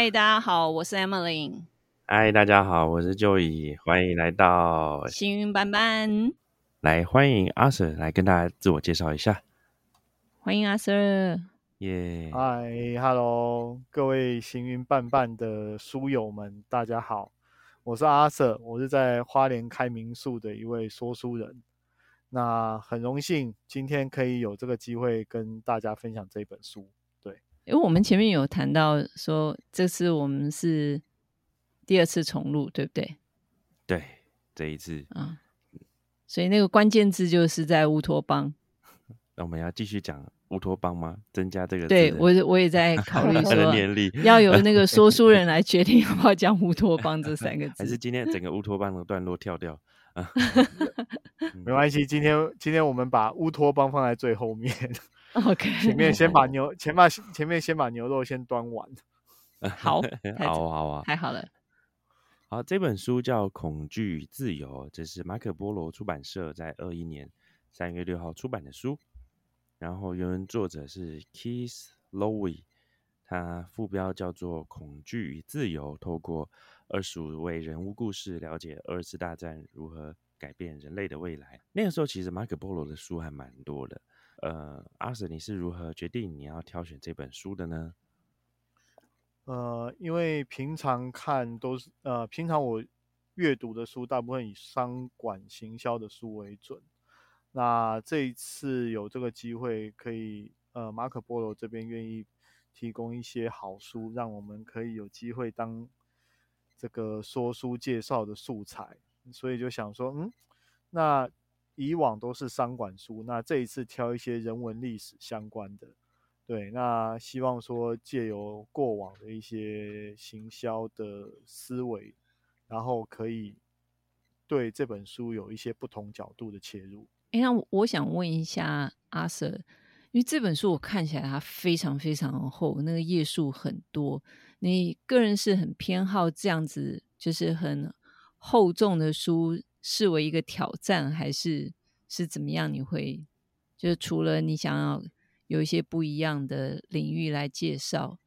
嗨，大家好，我是 Emily。嗨，大家好，我是 Joey，欢迎来到幸运班班。来，欢迎阿 Sir 来跟大家自我介绍一下。欢迎阿 Sir。耶。嗨，Hello，各位幸运伴伴的书友们，大家好，我是阿 Sir，我是在花莲开民宿的一位说书人。那很荣幸今天可以有这个机会跟大家分享这本书。对，因为我们前面有谈到说，这次我们是第二次重录，对不对？对，这一次啊。所以那个关键字就是在乌托邦。那我们要继续讲乌托邦吗？增加这个？对我，我也在考虑说，要由那个 说书人来决定要不要讲乌托邦这三个字，还是今天整个乌托邦的段落跳掉？啊，没关系，今天今天我们把乌托邦放在最后面。OK，前面先把牛前把前面先把牛肉先端完。好，好好啊，太好了。好，这本书叫《恐惧与自由》，这是马可波罗出版社在二一年三月六号出版的书。然后原文作者是 Keith Lowe，他副标叫做《恐惧与自由》，透过二十五位人物故事，了解二次大战如何改变人类的未来。那个时候其实马可波罗的书还蛮多的。呃，阿 Sir，你是如何决定你要挑选这本书的呢？呃，因为平常看都是呃，平常我阅读的书大部分以商管行销的书为准。那这一次有这个机会，可以呃，马可波罗这边愿意提供一些好书，让我们可以有机会当这个说书介绍的素材，所以就想说，嗯，那以往都是商管书，那这一次挑一些人文历史相关的。对，那希望说借由过往的一些行销的思维，然后可以对这本书有一些不同角度的切入。哎，那我想问一下阿 Sir，因为这本书我看起来它非常非常厚，那个页数很多，你个人是很偏好这样子，就是很厚重的书视为一个挑战，还是是怎么样？你会就是除了你想要。有一些不一样的领域来介绍，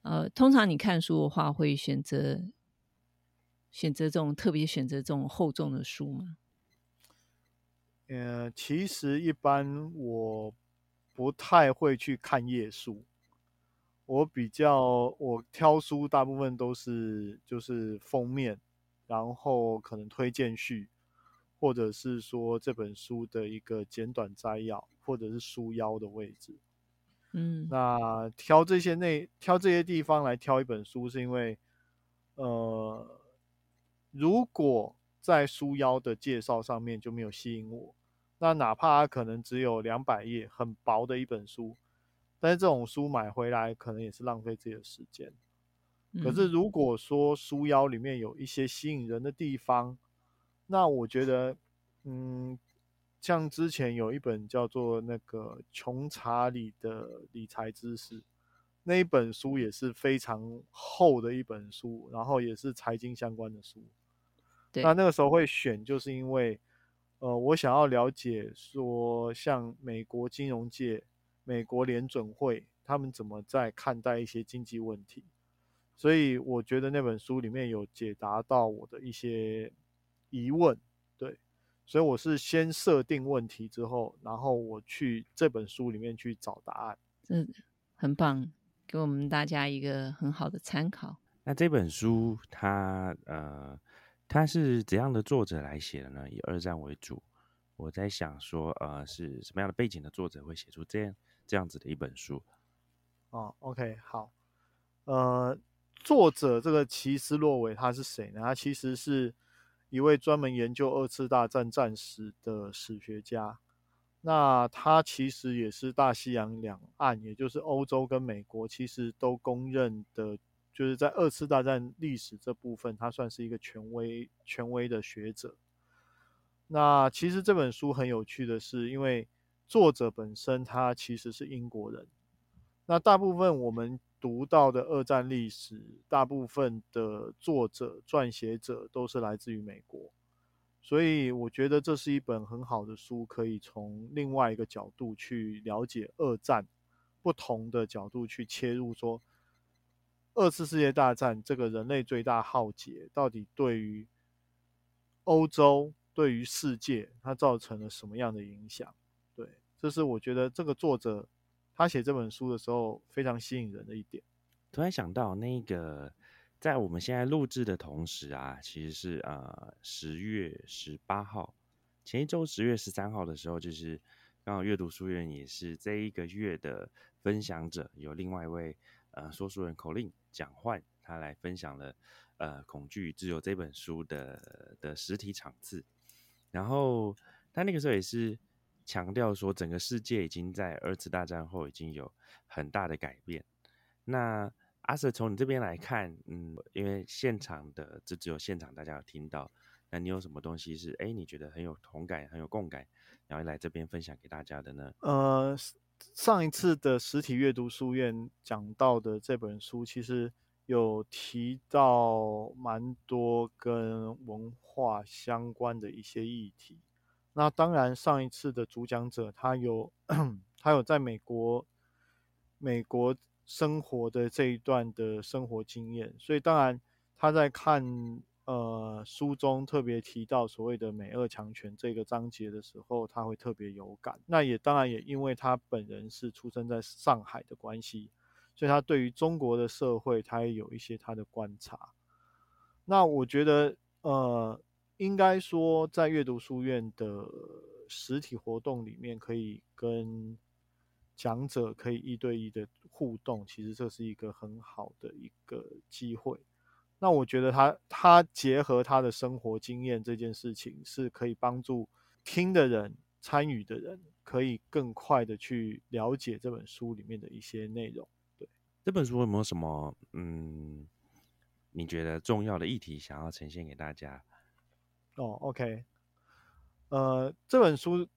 呃，通常你看书的话，会选择选择这种特别选择这种厚重的书吗？呃，其实一般我不太会去看页数，我比较我挑书大部分都是就是封面，然后可能推荐序，或者是说这本书的一个简短摘要。或者是书腰的位置，嗯，那挑这些内挑这些地方来挑一本书，是因为，呃，如果在书腰的介绍上面就没有吸引我，那哪怕它可能只有两百页，很薄的一本书，但是这种书买回来可能也是浪费自己的时间。可是如果说书腰里面有一些吸引人的地方，那我觉得，嗯。像之前有一本叫做那个穷查理的理财知识，那一本书也是非常厚的一本书，然后也是财经相关的书。那那个时候会选，就是因为，呃，我想要了解说，像美国金融界、美国联准会他们怎么在看待一些经济问题，所以我觉得那本书里面有解答到我的一些疑问。对所以我是先设定问题之后，然后我去这本书里面去找答案。嗯，很棒，给我们大家一个很好的参考。那这本书它呃，它是怎样的作者来写的呢？以二战为主。我在想说，呃，是什么样的背景的作者会写出这样这样子的一本书？哦，OK，好。呃，作者这个齐斯洛维他是谁呢？他其实是。一位专门研究二次大战战史的史学家，那他其实也是大西洋两岸，也就是欧洲跟美国，其实都公认的，就是在二次大战历史这部分，他算是一个权威权威的学者。那其实这本书很有趣的是，因为作者本身他其实是英国人，那大部分我们。读到的二战历史，大部分的作者、撰写者都是来自于美国，所以我觉得这是一本很好的书，可以从另外一个角度去了解二战，不同的角度去切入，说二次世界大战这个人类最大浩劫，到底对于欧洲、对于世界，它造成了什么样的影响？对，这是我觉得这个作者他写这本书的时候非常吸引人的一点。突然想到，那个在我们现在录制的同时啊，其实是呃十月十八号，前一周十月十三号的时候，就是刚好阅读书院也是这一个月的分享者，有另外一位呃说书人口令蒋焕，他来分享了呃《恐惧与自由》这本书的的实体场次，然后他那个时候也是强调说，整个世界已经在二次大战后已经有很大的改变，那。阿 Sir，从你这边来看，嗯，因为现场的这只有现场大家有听到，那你有什么东西是哎你觉得很有同感、很有共感，然后来这边分享给大家的呢？呃，上一次的实体阅读书院讲到的这本书，其实有提到蛮多跟文化相关的一些议题。那当然，上一次的主讲者他有 他有在美国，美国。生活的这一段的生活经验，所以当然他在看呃书中特别提到所谓的美俄强权这个章节的时候，他会特别有感。那也当然也因为他本人是出生在上海的关系，所以他对于中国的社会，他也有一些他的观察。那我觉得呃，应该说在阅读书院的实体活动里面，可以跟。讲者可以一对一的互动，其实这是一个很好的一个机会。那我觉得他他结合他的生活经验这件事情，是可以帮助听的人、参与的人，可以更快的去了解这本书里面的一些内容。对这本书有没有什么嗯，你觉得重要的议题想要呈现给大家？哦，OK，呃，这本书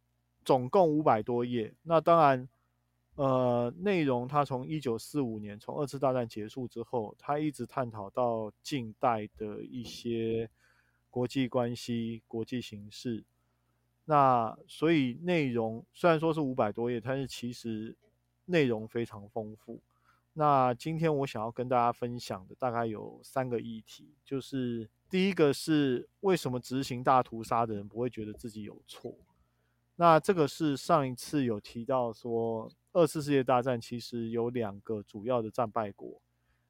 总共五百多页，那当然。呃，内容它从一九四五年，从二次大战结束之后，它一直探讨到近代的一些国际关系、国际形势。那所以内容虽然说是五百多页，但是其实内容非常丰富。那今天我想要跟大家分享的大概有三个议题，就是第一个是为什么执行大屠杀的人不会觉得自己有错？那这个是上一次有提到说。二次世界大战其实有两个主要的战败国，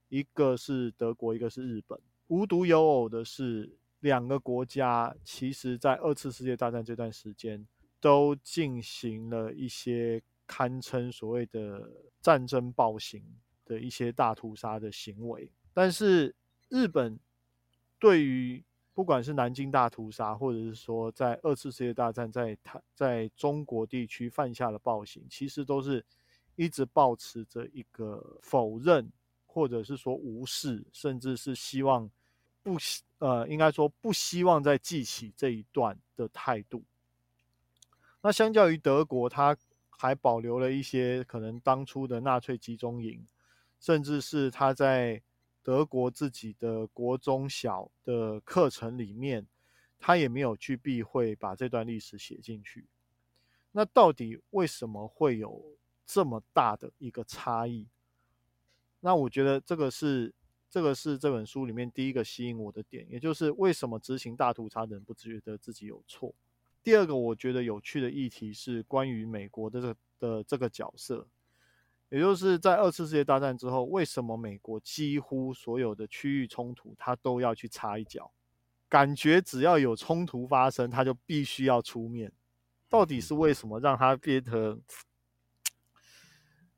一个是德国，一个是日本。无独有偶的是，两个国家其实在二次世界大战这段时间都进行了一些堪称所谓的战争暴行的一些大屠杀的行为。但是日本对于不管是南京大屠杀，或者是说在二次世界大战在台在中国地区犯下的暴行，其实都是一直保持着一个否认，或者是说无视，甚至是希望不希呃，应该说不希望再记起这一段的态度。那相较于德国，他还保留了一些可能当初的纳粹集中营，甚至是他在。德国自己的国中小的课程里面，他也没有去避讳把这段历史写进去。那到底为什么会有这么大的一个差异？那我觉得这个是这个是这本书里面第一个吸引我的点，也就是为什么执行大屠杀的人不觉得自己有错。第二个我觉得有趣的议题是关于美国的这的这个角色。也就是在二次世界大战之后，为什么美国几乎所有的区域冲突，他都要去插一脚？感觉只要有冲突发生，他就必须要出面。到底是为什么让他变得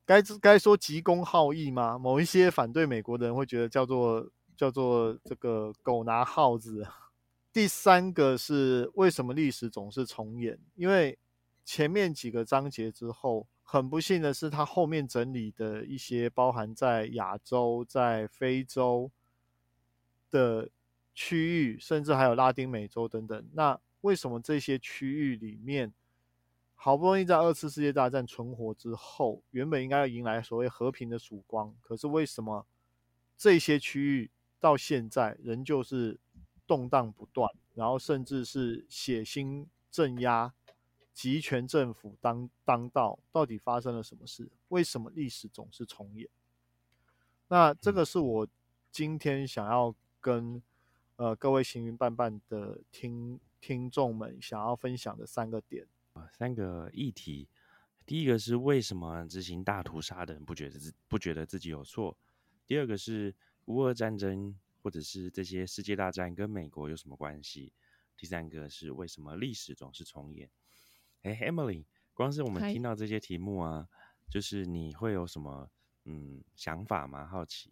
该该说急公好义吗？某一些反对美国的人会觉得叫做叫做这个狗拿耗子。第三个是为什么历史总是重演？因为前面几个章节之后。很不幸的是，他后面整理的一些包含在亚洲、在非洲的区域，甚至还有拉丁美洲等等。那为什么这些区域里面，好不容易在二次世界大战存活之后，原本应该要迎来所谓和平的曙光，可是为什么这些区域到现在仍旧是动荡不断，然后甚至是血腥镇压？集权政府当当道，到底发生了什么事？为什么历史总是重演？那这个是我今天想要跟呃各位行云伴伴的听听众们想要分享的三个点啊，三个议题。第一个是为什么执行大屠杀的人不觉得自不觉得自己有错？第二个是乌俄战争或者是这些世界大战跟美国有什么关系？第三个是为什么历史总是重演？哎，Emily，光是我们听到这些题目啊，就是你会有什么嗯想法吗？好奇。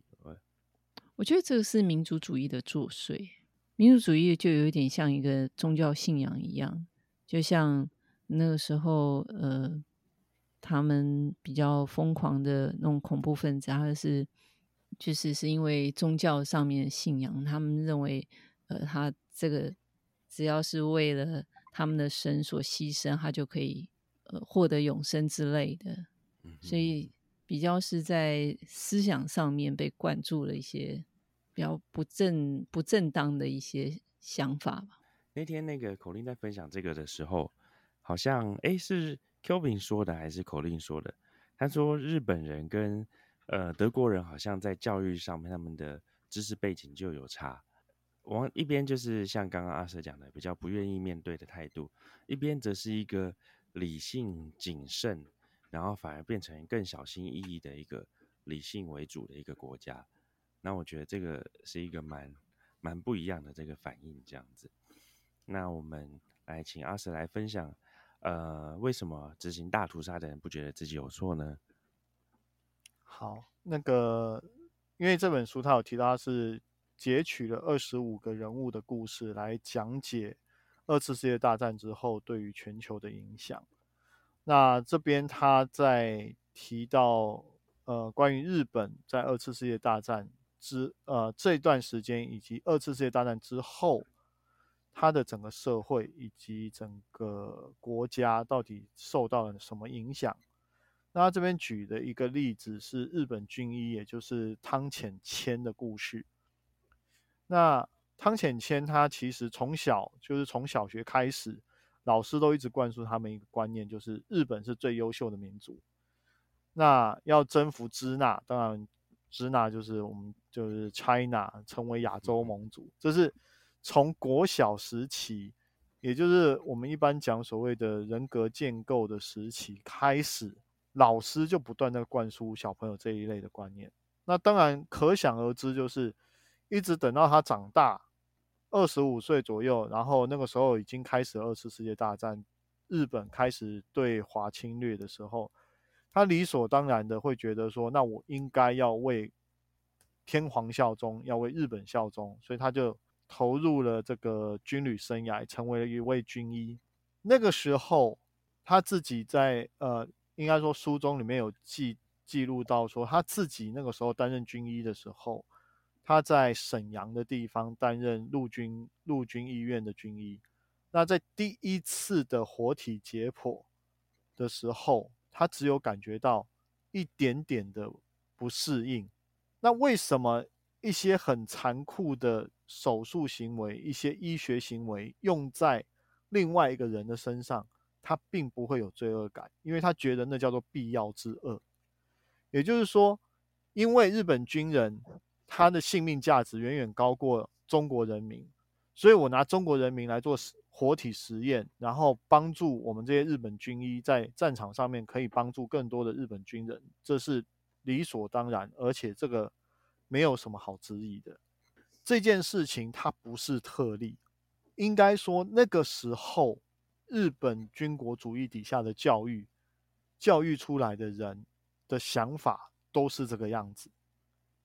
我觉得这个是民族主义的作祟。民族主义就有一点像一个宗教信仰一样，就像那个时候，呃，他们比较疯狂的那种恐怖分子，他是就是是因为宗教上面的信仰，他们认为，呃，他这个只要是为了他们的神所牺牲，他就可以呃获得永生之类的，所以。比较是在思想上面被灌注了一些比较不正不正当的一些想法吧。那天那个口令在分享这个的时候，好像哎是 Kevin 说的还是口令说的？他说日本人跟呃德国人好像在教育上面他们的知识背景就有差。往一边就是像刚刚阿舍讲的，比较不愿意面对的态度；一边则是一个理性谨慎。然后反而变成更小心翼翼的一个理性为主的一个国家，那我觉得这个是一个蛮蛮不一样的这个反应，这样子。那我们来请阿舍来分享，呃，为什么执行大屠杀的人不觉得自己有错呢？好，那个因为这本书他有提到是截取了二十五个人物的故事来讲解二次世界大战之后对于全球的影响。那这边他在提到，呃，关于日本在二次世界大战之呃这段时间，以及二次世界大战之后，他的整个社会以及整个国家到底受到了什么影响？那他这边举的一个例子是日本军医，也就是汤浅谦的故事。那汤浅谦他其实从小就是从小学开始。老师都一直灌输他们一个观念，就是日本是最优秀的民族。那要征服支那，当然支那就是我们就是 China 成为亚洲盟主，这是从国小时期，也就是我们一般讲所谓的人格建构的时期开始，老师就不断的灌输小朋友这一类的观念。那当然可想而知，就是一直等到他长大。二十五岁左右，然后那个时候已经开始二次世界大战，日本开始对华侵略的时候，他理所当然的会觉得说，那我应该要为天皇效忠，要为日本效忠，所以他就投入了这个军旅生涯，成为了一位军医。那个时候，他自己在呃，应该说书中里面有记记录到说，他自己那个时候担任军医的时候。他在沈阳的地方担任陆军陆军医院的军医。那在第一次的活体解剖的时候，他只有感觉到一点点的不适应。那为什么一些很残酷的手术行为、一些医学行为用在另外一个人的身上，他并不会有罪恶感？因为他觉得那叫做必要之恶。也就是说，因为日本军人。他的性命价值远远高过中国人民，所以我拿中国人民来做活体实验，然后帮助我们这些日本军医在战场上面可以帮助更多的日本军人，这是理所当然，而且这个没有什么好质疑的。这件事情它不是特例，应该说那个时候日本军国主义底下的教育，教育出来的人的想法都是这个样子。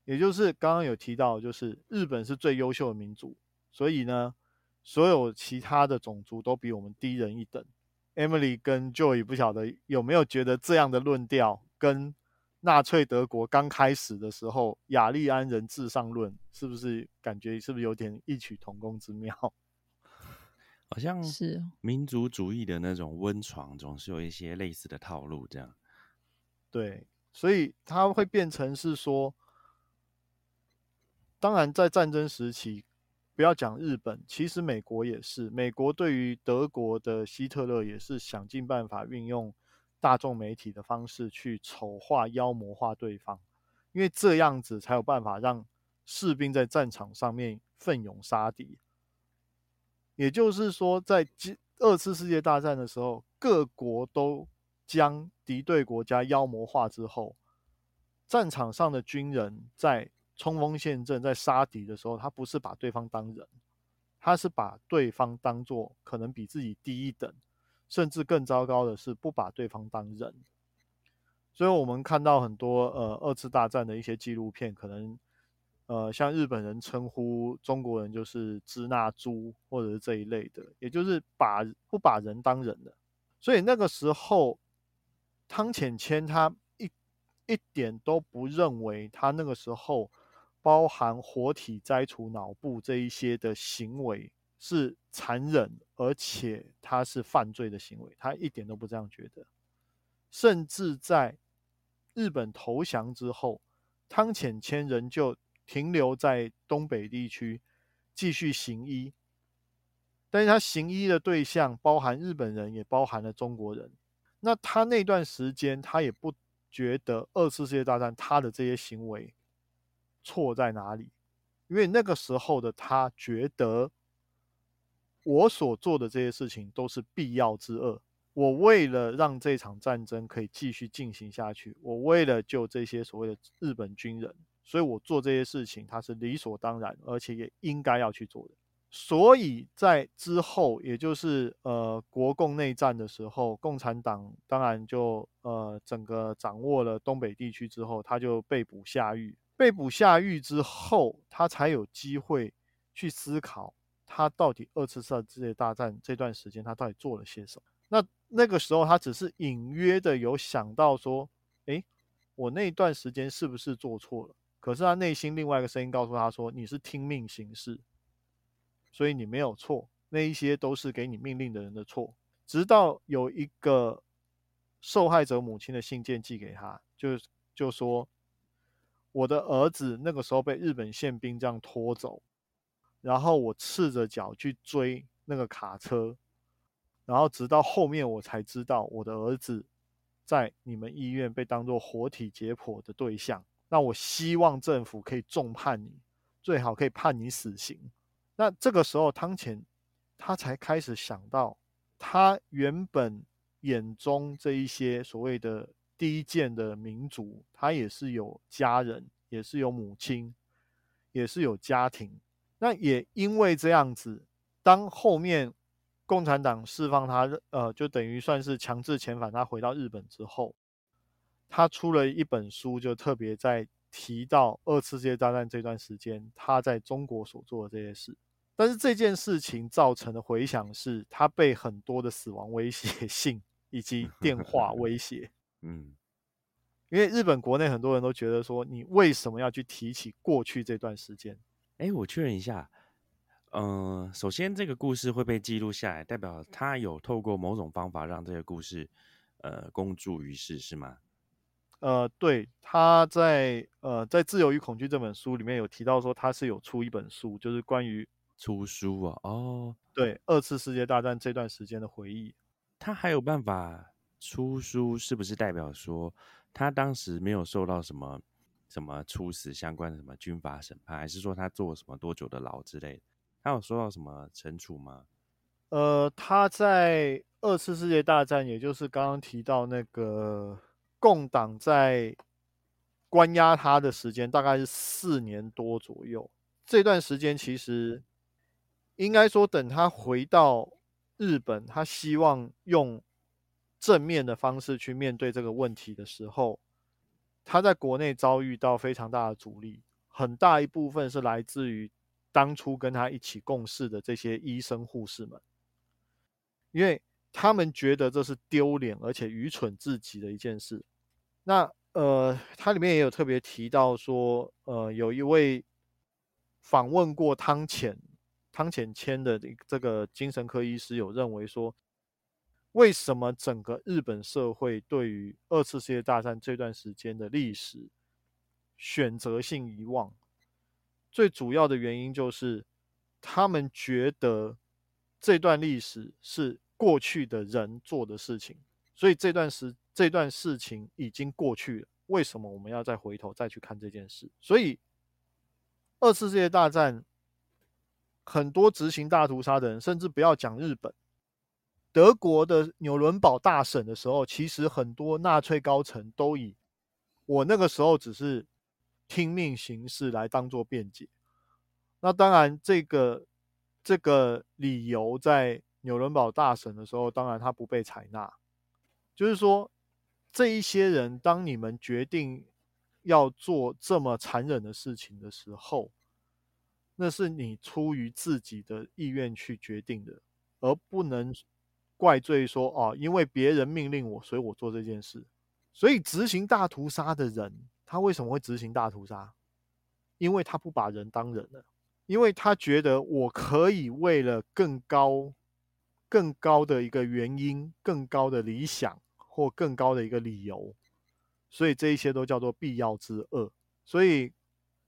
也就是刚刚有提到，就是日本是最优秀的民族，所以呢，所有其他的种族都比我们低人一等。Emily 跟 Joy 不晓得有没有觉得这样的论调跟纳粹德国刚开始的时候雅利安人至上论是不是感觉是不是有点异曲同工之妙？好像是民族主义的那种温床，总是有一些类似的套路，这样。对，所以它会变成是说。当然，在战争时期，不要讲日本，其实美国也是。美国对于德国的希特勒也是想尽办法运用大众媒体的方式去丑化、妖魔化对方，因为这样子才有办法让士兵在战场上面奋勇杀敌。也就是说，在二次世界大战的时候，各国都将敌对国家妖魔化之后，战场上的军人在冲锋陷阵、在杀敌的时候，他不是把对方当人，他是把对方当做可能比自己低一等，甚至更糟糕的是不把对方当人。所以，我们看到很多呃二次大战的一些纪录片，可能。呃，像日本人称呼中国人就是“支那猪”或者是这一类的，也就是把不把人当人的。所以那个时候，汤浅谦他一一点都不认为他那个时候包含活体摘除脑部这一些的行为是残忍，而且他是犯罪的行为，他一点都不这样觉得。甚至在日本投降之后，汤浅谦仍旧。停留在东北地区继续行医，但是他行医的对象包含日本人，也包含了中国人。那他那段时间，他也不觉得二次世界大战他的这些行为错在哪里，因为那个时候的他觉得，我所做的这些事情都是必要之恶。我为了让这场战争可以继续进行下去，我为了救这些所谓的日本军人。所以我做这些事情，它是理所当然，而且也应该要去做的。所以在之后，也就是呃国共内战的时候，共产党当然就呃整个掌握了东北地区之后，他就被捕下狱。被捕下狱之后，他才有机会去思考，他到底二次世界大战这段时间他到底做了些什么。那那个时候，他只是隐约的有想到说，诶，我那段时间是不是做错了？可是他内心另外一个声音告诉他说：“你是听命行事，所以你没有错。那一些都是给你命令的人的错。”直到有一个受害者母亲的信件寄给他，就就说：“我的儿子那个时候被日本宪兵这样拖走，然后我赤着脚去追那个卡车，然后直到后面我才知道我的儿子在你们医院被当作活体解剖的对象。”那我希望政府可以重判你，最好可以判你死刑。那这个时候，汤浅他才开始想到，他原本眼中这一些所谓的低贱的民族，他也是有家人，也是有母亲，也是有家庭。那也因为这样子，当后面共产党释放他，呃，就等于算是强制遣返他回到日本之后。他出了一本书，就特别在提到二次世界大战这段时间他在中国所做的这些事。但是这件事情造成的回响是，他被很多的死亡威胁信以及电话威胁。嗯，因为日本国内很多人都觉得说，你为什么要去提起过去这段时间？哎，我确认一下，嗯，首先这个故事会被记录下来，代表他有透过某种方法让这个故事呃公诸于世，是吗？呃，对，他在呃在《自由与恐惧》这本书里面有提到说，他是有出一本书，就是关于出书啊，哦，对，二次世界大战这段时间的回忆。他还有办法出书，是不是代表说他当时没有受到什么什么处死相关的什么军法审判，还是说他坐什么多久的牢之类的？他有受到什么惩处吗？呃，他在二次世界大战，也就是刚刚提到那个。共党在关押他的时间大概是四年多左右。这段时间其实应该说，等他回到日本，他希望用正面的方式去面对这个问题的时候，他在国内遭遇到非常大的阻力，很大一部分是来自于当初跟他一起共事的这些医生护士们，因为他们觉得这是丢脸而且愚蠢至极的一件事。那呃，它里面也有特别提到说，呃，有一位访问过汤浅汤浅谦的这个精神科医师，有认为说，为什么整个日本社会对于二次世界大战这段时间的历史选择性遗忘？最主要的原因就是他们觉得这段历史是过去的人做的事情，所以这段时。这段事情已经过去了，为什么我们要再回头再去看这件事？所以二次世界大战很多执行大屠杀的人，甚至不要讲日本，德国的纽伦堡大审的时候，其实很多纳粹高层都以我那个时候只是听命行事来当做辩解。那当然，这个这个理由在纽伦堡大审的时候，当然他不被采纳。就是说，这一些人，当你们决定要做这么残忍的事情的时候，那是你出于自己的意愿去决定的，而不能怪罪说哦，因为别人命令我，所以我做这件事。所以执行大屠杀的人，他为什么会执行大屠杀？因为他不把人当人了。因为他觉得我可以为了更高、更高的一个原因、更高的理想或更高的一个理由，所以这一些都叫做必要之恶。所以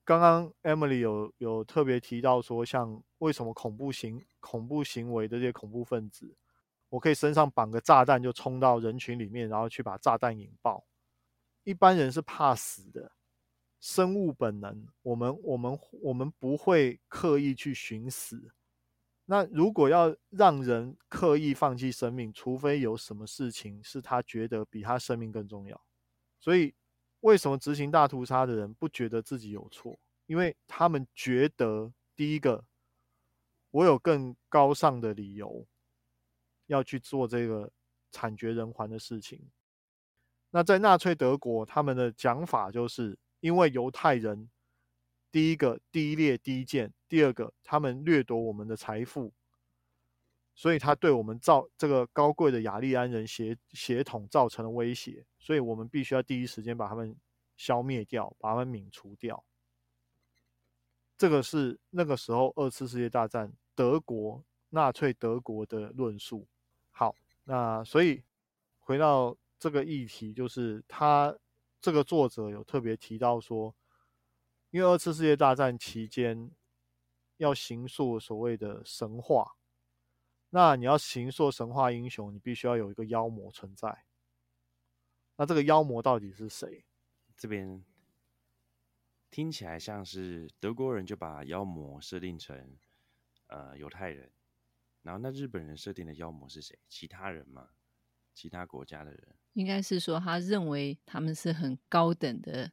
刚刚 Emily 有有特别提到说，像为什么恐怖行恐怖行为的这些恐怖分子，我可以身上绑个炸弹就冲到人群里面，然后去把炸弹引爆。一般人是怕死的。生物本能，我们我们我们不会刻意去寻死。那如果要让人刻意放弃生命，除非有什么事情是他觉得比他生命更重要。所以，为什么执行大屠杀的人不觉得自己有错？因为他们觉得，第一个，我有更高尚的理由要去做这个惨绝人寰的事情。那在纳粹德国，他们的讲法就是。因为犹太人，第一个第一列第一件，第二个他们掠夺我们的财富，所以他对我们造这个高贵的雅利安人血血统造成了威胁，所以我们必须要第一时间把他们消灭掉，把他们泯除掉。这个是那个时候二次世界大战德国纳粹德国的论述。好，那所以回到这个议题，就是他。这个作者有特别提到说，因为二次世界大战期间要行塑所谓的神话，那你要行塑神话英雄，你必须要有一个妖魔存在。那这个妖魔到底是谁？这边听起来像是德国人就把妖魔设定成呃犹太人，然后那日本人设定的妖魔是谁？其他人吗？其他国家的人？应该是说，他认为他们是很高等的、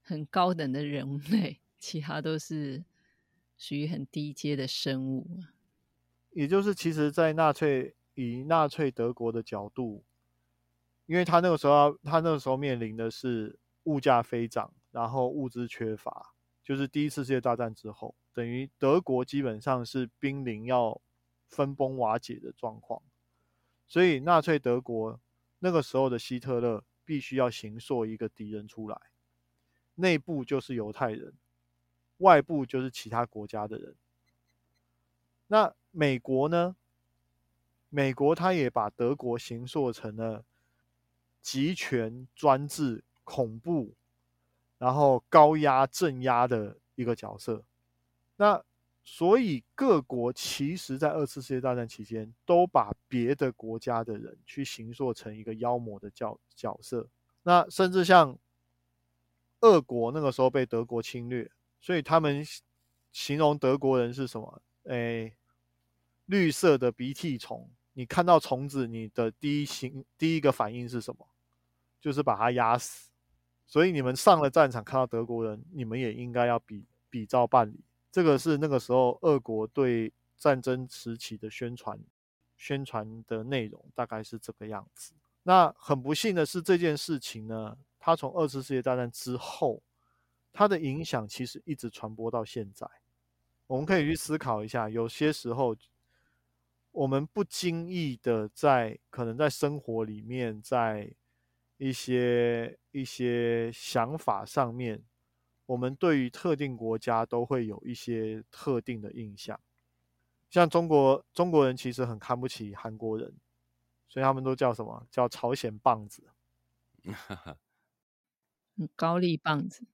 很高等的人类，其他都是属于很低阶的生物。也就是，其实，在纳粹以纳粹德国的角度，因为他那个时候，他那个时候面临的是物价飞涨，然后物资缺乏，就是第一次世界大战之后，等于德国基本上是濒临要分崩瓦解的状况，所以纳粹德国。那个时候的希特勒必须要形塑一个敌人出来，内部就是犹太人，外部就是其他国家的人。那美国呢？美国他也把德国形塑成了集权、专制、恐怖，然后高压镇压的一个角色。那所以各国其实，在二次世界大战期间，都把别的国家的人去形塑成一个妖魔的角角色。那甚至像俄国那个时候被德国侵略，所以他们形容德国人是什么？哎，绿色的鼻涕虫。你看到虫子，你的第一行第一个反应是什么？就是把它压死。所以你们上了战场看到德国人，你们也应该要比比照办理。这个是那个时候俄国对战争时期的宣传，宣传的内容大概是这个样子。那很不幸的是，这件事情呢，它从二次世界大战之后，它的影响其实一直传播到现在。我们可以去思考一下，有些时候我们不经意的在可能在生活里面，在一些一些想法上面。我们对于特定国家都会有一些特定的印象，像中国中国人其实很看不起韩国人，所以他们都叫什么叫朝鲜棒子，高丽棒子，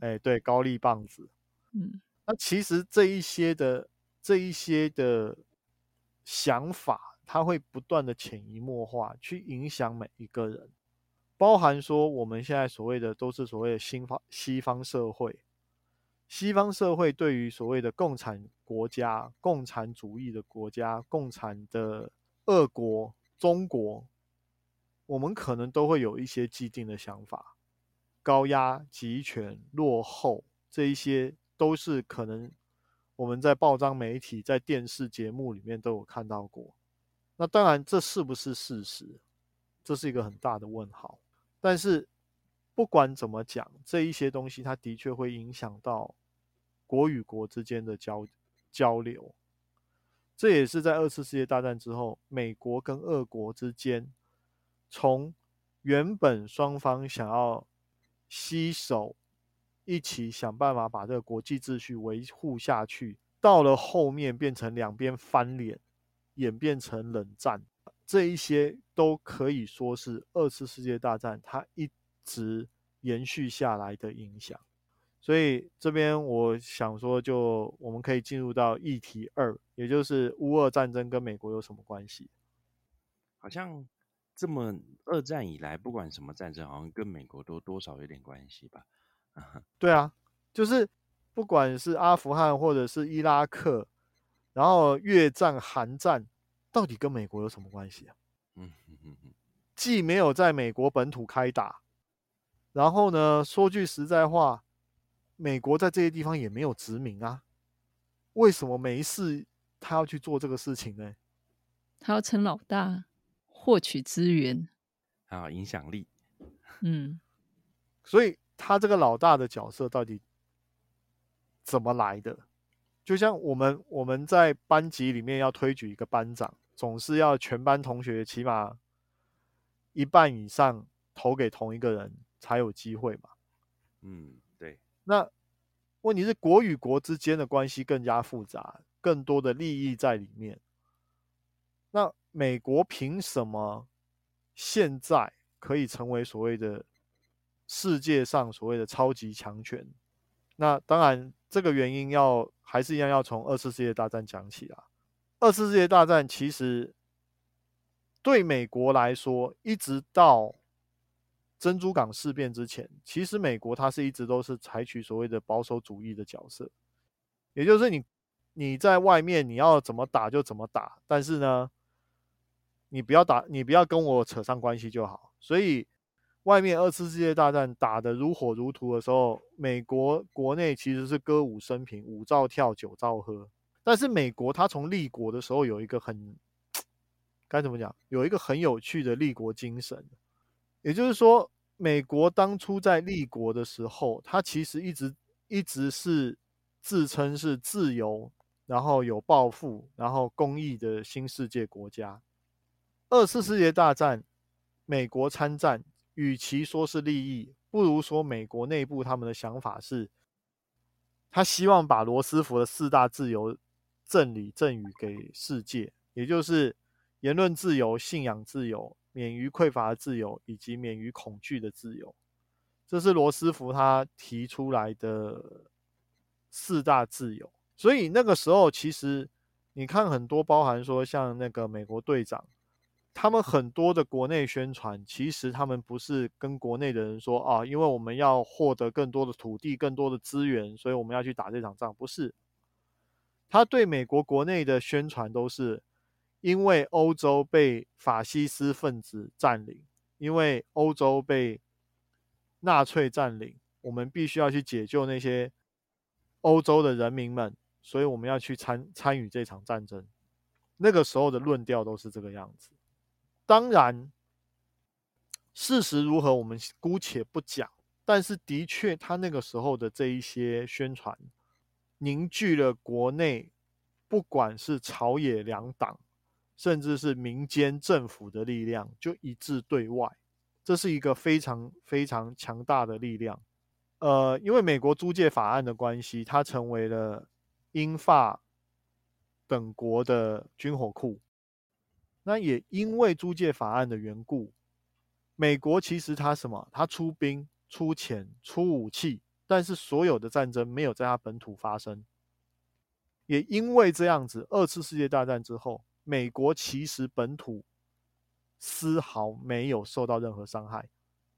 哎，对，高丽棒子，嗯，那其实这一些的这一些的想法，它会不断的潜移默化去影响每一个人。包含说，我们现在所谓的都是所谓的新方西方社会，西方社会对于所谓的共产国家、共产主义的国家、共产的俄国、中国，我们可能都会有一些既定的想法，高压、集权、落后，这一些都是可能我们在报章媒体、在电视节目里面都有看到过。那当然，这是不是事实，这是一个很大的问号。但是不管怎么讲，这一些东西它的确会影响到国与国之间的交交流。这也是在二次世界大战之后，美国跟俄国之间，从原本双方想要携手一起想办法把这个国际秩序维护下去，到了后面变成两边翻脸，演变成冷战，这一些都可以说是二次世界大战它一直延续下来的影响。所以这边我想说，就我们可以进入到议题二，也就是乌俄战争跟美国有什么关系？好像这么二战以来，不管什么战争，好像跟美国都多少有点关系吧？对啊，就是不管是阿富汗或者是伊拉克，然后越战、韩战，到底跟美国有什么关系啊？嗯嗯嗯嗯，既没有在美国本土开打，然后呢，说句实在话。美国在这些地方也没有殖民啊，为什么没事他要去做这个事情呢？他要称老大，获取资源，啊，影响力。嗯，所以他这个老大的角色到底怎么来的？就像我们我们在班级里面要推举一个班长，总是要全班同学起码一半以上投给同一个人才有机会嘛。嗯。对那问题是国与国之间的关系更加复杂，更多的利益在里面。那美国凭什么现在可以成为所谓的世界上所谓的超级强权？那当然，这个原因要还是一样要从二次世界大战讲起啊。二次世界大战其实对美国来说，一直到珍珠港事变之前，其实美国它是一直都是采取所谓的保守主义的角色，也就是你你在外面你要怎么打就怎么打，但是呢，你不要打，你不要跟我扯上关系就好。所以外面二次世界大战打得如火如荼的时候，美国国内其实是歌舞升平，舞照跳，酒照喝。但是美国它从立国的时候有一个很该怎么讲，有一个很有趣的立国精神，也就是说。美国当初在立国的时候，它其实一直一直是自称是自由，然后有抱负，然后公益的新世界国家。二次世界大战，美国参战，与其说是利益，不如说美国内部他们的想法是，他希望把罗斯福的四大自由赠礼赠予给世界，也就是言论自由、信仰自由。免于匮乏的自由，以及免于恐惧的自由，这是罗斯福他提出来的四大自由。所以那个时候，其实你看很多包含说像那个美国队长，他们很多的国内宣传，其实他们不是跟国内的人说啊，因为我们要获得更多的土地、更多的资源，所以我们要去打这场仗。不是，他对美国国内的宣传都是。因为欧洲被法西斯分子占领，因为欧洲被纳粹占领，我们必须要去解救那些欧洲的人民们，所以我们要去参参与这场战争。那个时候的论调都是这个样子。当然，事实如何，我们姑且不讲。但是，的确，他那个时候的这一些宣传，凝聚了国内不管是朝野两党。甚至是民间政府的力量就一致对外，这是一个非常非常强大的力量。呃，因为美国租借法案的关系，它成为了英法等国的军火库。那也因为租借法案的缘故，美国其实它什么？它出兵、出钱、出武器，但是所有的战争没有在它本土发生。也因为这样子，二次世界大战之后。美国其实本土丝毫没有受到任何伤害，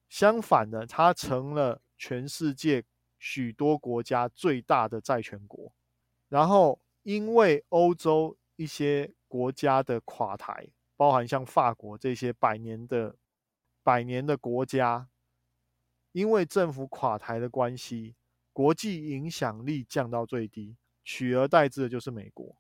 相反的，它成了全世界许多国家最大的债权国。然后，因为欧洲一些国家的垮台，包含像法国这些百年的百年的国家，因为政府垮台的关系，国际影响力降到最低，取而代之的就是美国。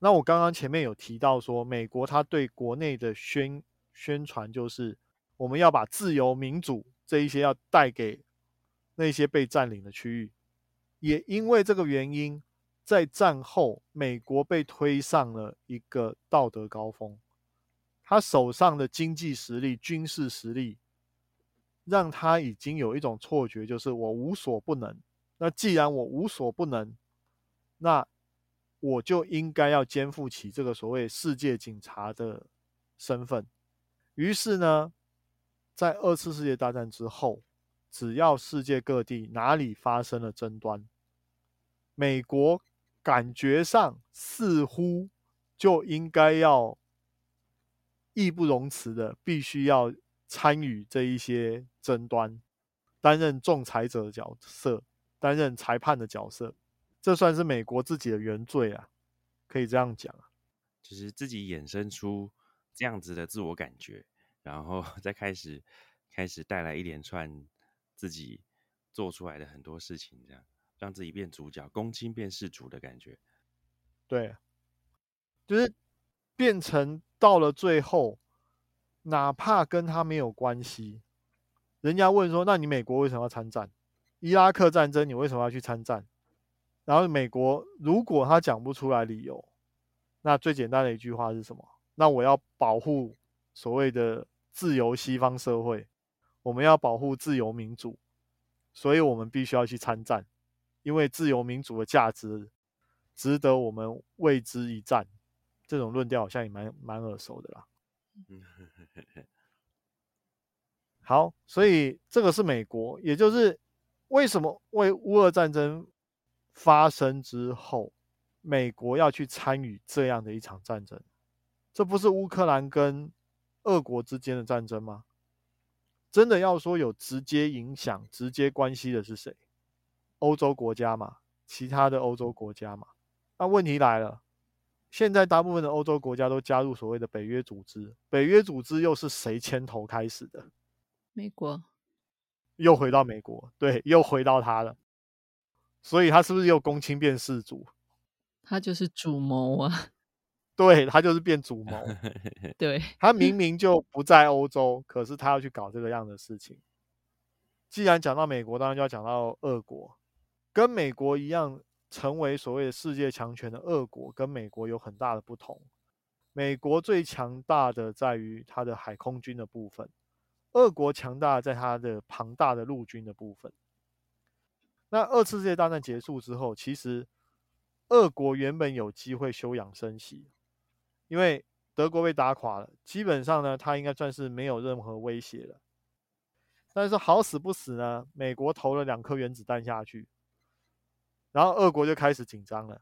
那我刚刚前面有提到说，美国它对国内的宣宣传就是我们要把自由民主这一些要带给那些被占领的区域，也因为这个原因，在战后美国被推上了一个道德高峰，他手上的经济实力、军事实力，让他已经有一种错觉，就是我无所不能。那既然我无所不能，那我就应该要肩负起这个所谓世界警察的身份。于是呢，在二次世界大战之后，只要世界各地哪里发生了争端，美国感觉上似乎就应该要义不容辞的，必须要参与这一些争端，担任仲裁者的角色，担任裁判的角色。这算是美国自己的原罪啊，可以这样讲啊，就是自己衍生出这样子的自我感觉，然后 再开始开始带来一连串自己做出来的很多事情，这样让自己变主角，公卿变世主的感觉。对，就是变成到了最后，哪怕跟他没有关系，人家问说：“那你美国为什么要参战？伊拉克战争你为什么要去参战？”然后美国如果他讲不出来理由，那最简单的一句话是什么？那我要保护所谓的自由西方社会，我们要保护自由民主，所以我们必须要去参战，因为自由民主的价值值得我们为之一战。这种论调好像也蛮蛮耳熟的啦。好，所以这个是美国，也就是为什么为乌俄战争。发生之后，美国要去参与这样的一场战争，这不是乌克兰跟俄国之间的战争吗？真的要说有直接影响、直接关系的是谁？欧洲国家嘛，其他的欧洲国家嘛。那问题来了，现在大部分的欧洲国家都加入所谓的北约组织，北约组织又是谁牵头开始的？美国。又回到美国，对，又回到他了。所以他是不是又公卿变世主？他就是主谋啊！对他就是变主谋。对他明明就不在欧洲，可是他要去搞这个样的事情。既然讲到美国，当然就要讲到俄国。跟美国一样，成为所谓的世界强权的俄国，跟美国有很大的不同。美国最强大的在于它的海空军的部分，俄国强大在它的庞大的陆军的部分。那二次世界大战结束之后，其实俄国原本有机会休养生息，因为德国被打垮了，基本上呢，它应该算是没有任何威胁了。但是好死不死呢，美国投了两颗原子弹下去，然后俄国就开始紧张了。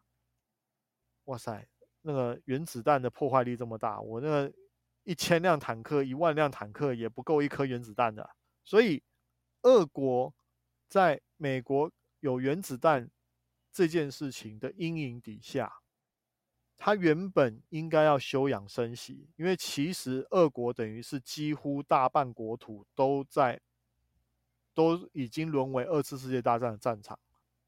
哇塞，那个原子弹的破坏力这么大，我那个一千辆坦克、一万辆坦克也不够一颗原子弹的，所以俄国。在美国有原子弹这件事情的阴影底下，他原本应该要休养生息，因为其实俄国等于是几乎大半国土都在，都已经沦为二次世界大战的战场，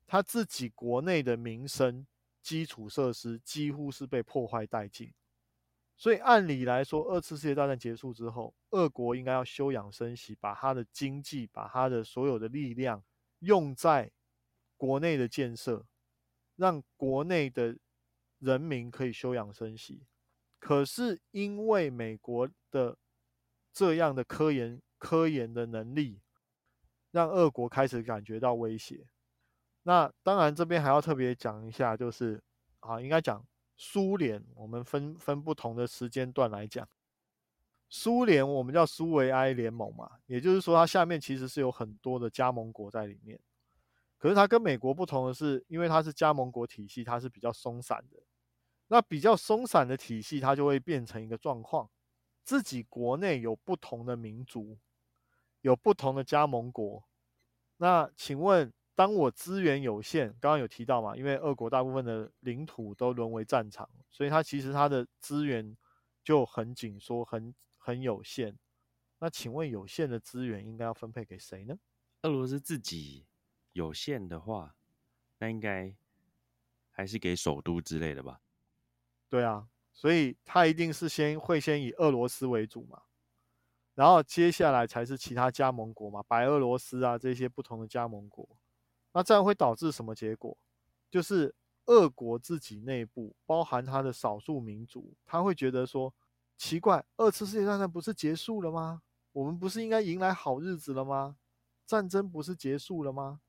他自己国内的民生基础设施几乎是被破坏殆尽。所以按理来说，二次世界大战结束之后，俄国应该要休养生息，把他的经济、把他的所有的力量用在国内的建设，让国内的人民可以休养生息。可是因为美国的这样的科研、科研的能力，让俄国开始感觉到威胁。那当然，这边还要特别讲一下，就是啊，应该讲。苏联，我们分分不同的时间段来讲。苏联我们叫苏维埃联盟嘛，也就是说它下面其实是有很多的加盟国在里面。可是它跟美国不同的是，因为它是加盟国体系，它是比较松散的。那比较松散的体系，它就会变成一个状况：自己国内有不同的民族，有不同的加盟国。那请问当我资源有限，刚刚有提到嘛，因为俄国大部分的领土都沦为战场，所以它其实它的资源就很紧缩，很很有限。那请问有限的资源应该要分配给谁呢？俄罗斯自己有限的话，那应该还是给首都之类的吧？对啊，所以他一定是先会先以俄罗斯为主嘛，然后接下来才是其他加盟国嘛，白俄罗斯啊这些不同的加盟国。那这样会导致什么结果？就是俄国自己内部，包含他的少数民族，他会觉得说奇怪，二次世界大战不是结束了吗？我们不是应该迎来好日子了吗？战争不是结束了吗？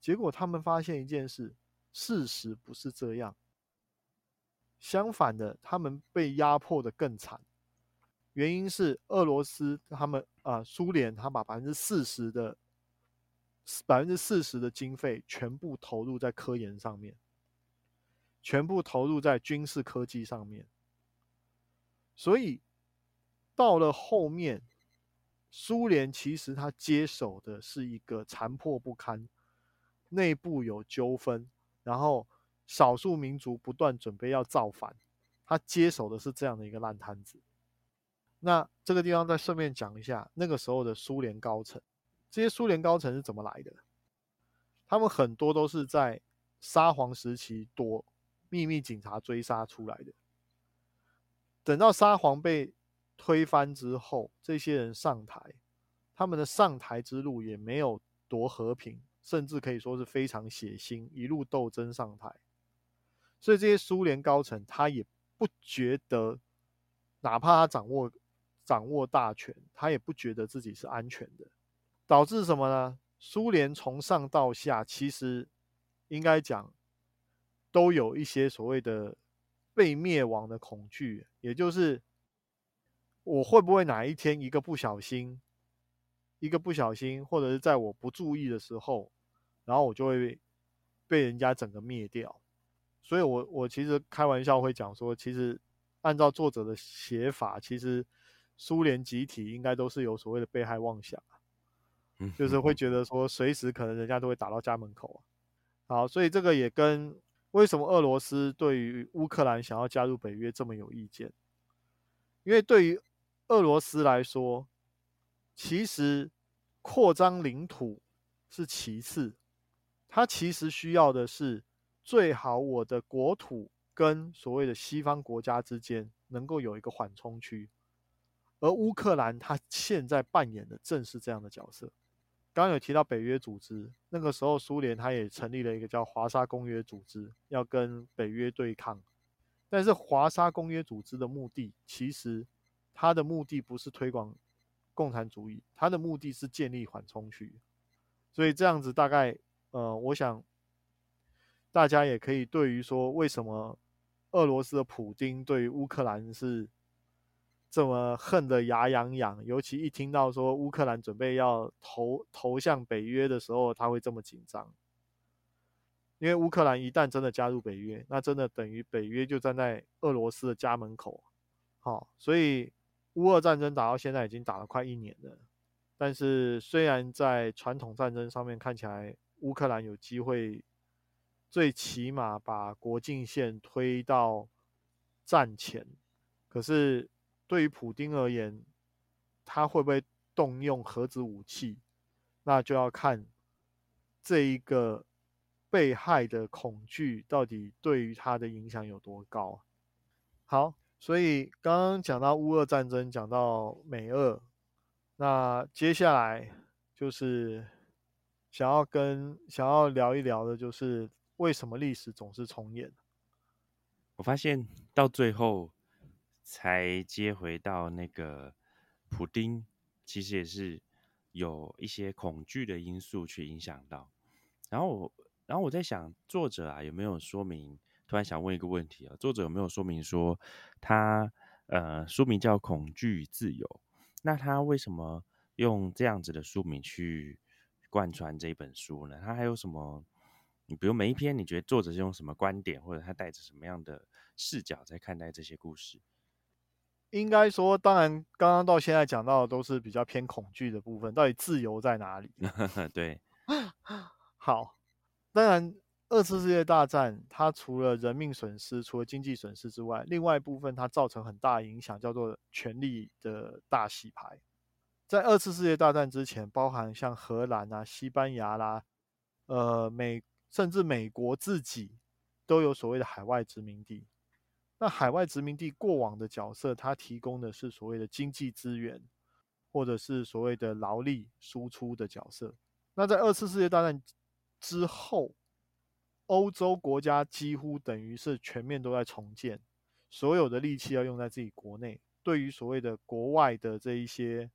结果他们发现一件事，事实不是这样。相反的，他们被压迫的更惨。原因是俄罗斯他们啊，苏联他把百分之四十的。百分之四十的经费全部投入在科研上面，全部投入在军事科技上面。所以到了后面，苏联其实他接手的是一个残破不堪、内部有纠纷，然后少数民族不断准备要造反，他接手的是这样的一个烂摊子。那这个地方再顺便讲一下，那个时候的苏联高层。这些苏联高层是怎么来的？他们很多都是在沙皇时期躲秘密警察追杀出来的。等到沙皇被推翻之后，这些人上台，他们的上台之路也没有多和平，甚至可以说是非常血腥，一路斗争上台。所以这些苏联高层他也不觉得，哪怕他掌握掌握大权，他也不觉得自己是安全的。导致什么呢？苏联从上到下，其实应该讲都有一些所谓的被灭亡的恐惧，也就是我会不会哪一天一个不小心，一个不小心，或者是在我不注意的时候，然后我就会被人家整个灭掉。所以，我我其实开玩笑会讲说，其实按照作者的写法，其实苏联集体应该都是有所谓的被害妄想。就是会觉得说，随时可能人家都会打到家门口啊。好，所以这个也跟为什么俄罗斯对于乌克兰想要加入北约这么有意见？因为对于俄罗斯来说，其实扩张领土是其次，它其实需要的是最好我的国土跟所谓的西方国家之间能够有一个缓冲区，而乌克兰它现在扮演的正是这样的角色。刚刚有提到北约组织，那个时候苏联它也成立了一个叫华沙公约组织，要跟北约对抗。但是华沙公约组织的目的，其实它的目的不是推广共产主义，它的目的是建立缓冲区。所以这样子大概，呃，我想大家也可以对于说，为什么俄罗斯的普京对乌克兰是。这么恨得牙痒痒，尤其一听到说乌克兰准备要投投向北约的时候，他会这么紧张。因为乌克兰一旦真的加入北约，那真的等于北约就站在俄罗斯的家门口。好，所以乌俄战争打到现在已经打了快一年了。但是虽然在传统战争上面看起来乌克兰有机会，最起码把国境线推到战前，可是。对于普京而言，他会不会动用核子武器，那就要看这一个被害的恐惧到底对于他的影响有多高。好，所以刚刚讲到乌俄战争，讲到美俄，那接下来就是想要跟想要聊一聊的，就是为什么历史总是重演。我发现到最后。才接回到那个普丁，其实也是有一些恐惧的因素去影响到。然后我，然后我在想，作者啊有没有说明？突然想问一个问题啊，作者有没有说明说他呃书名叫《恐惧与自由》，那他为什么用这样子的书名去贯穿这本书呢？他还有什么？你比如每一篇，你觉得作者是用什么观点，或者他带着什么样的视角在看待这些故事？应该说，当然，刚刚到现在讲到的都是比较偏恐惧的部分。到底自由在哪里？对，好，当然，二次世界大战它除了人命损失、除了经济损失之外，另外一部分它造成很大影响，叫做权力的大洗牌。在二次世界大战之前，包含像荷兰啊、西班牙啦，呃，美甚至美国自己都有所谓的海外殖民地。那海外殖民地过往的角色，它提供的是所谓的经济资源，或者是所谓的劳力输出的角色。那在二次世界大战之后，欧洲国家几乎等于是全面都在重建，所有的力气要用在自己国内。对于所谓的国外的这一些，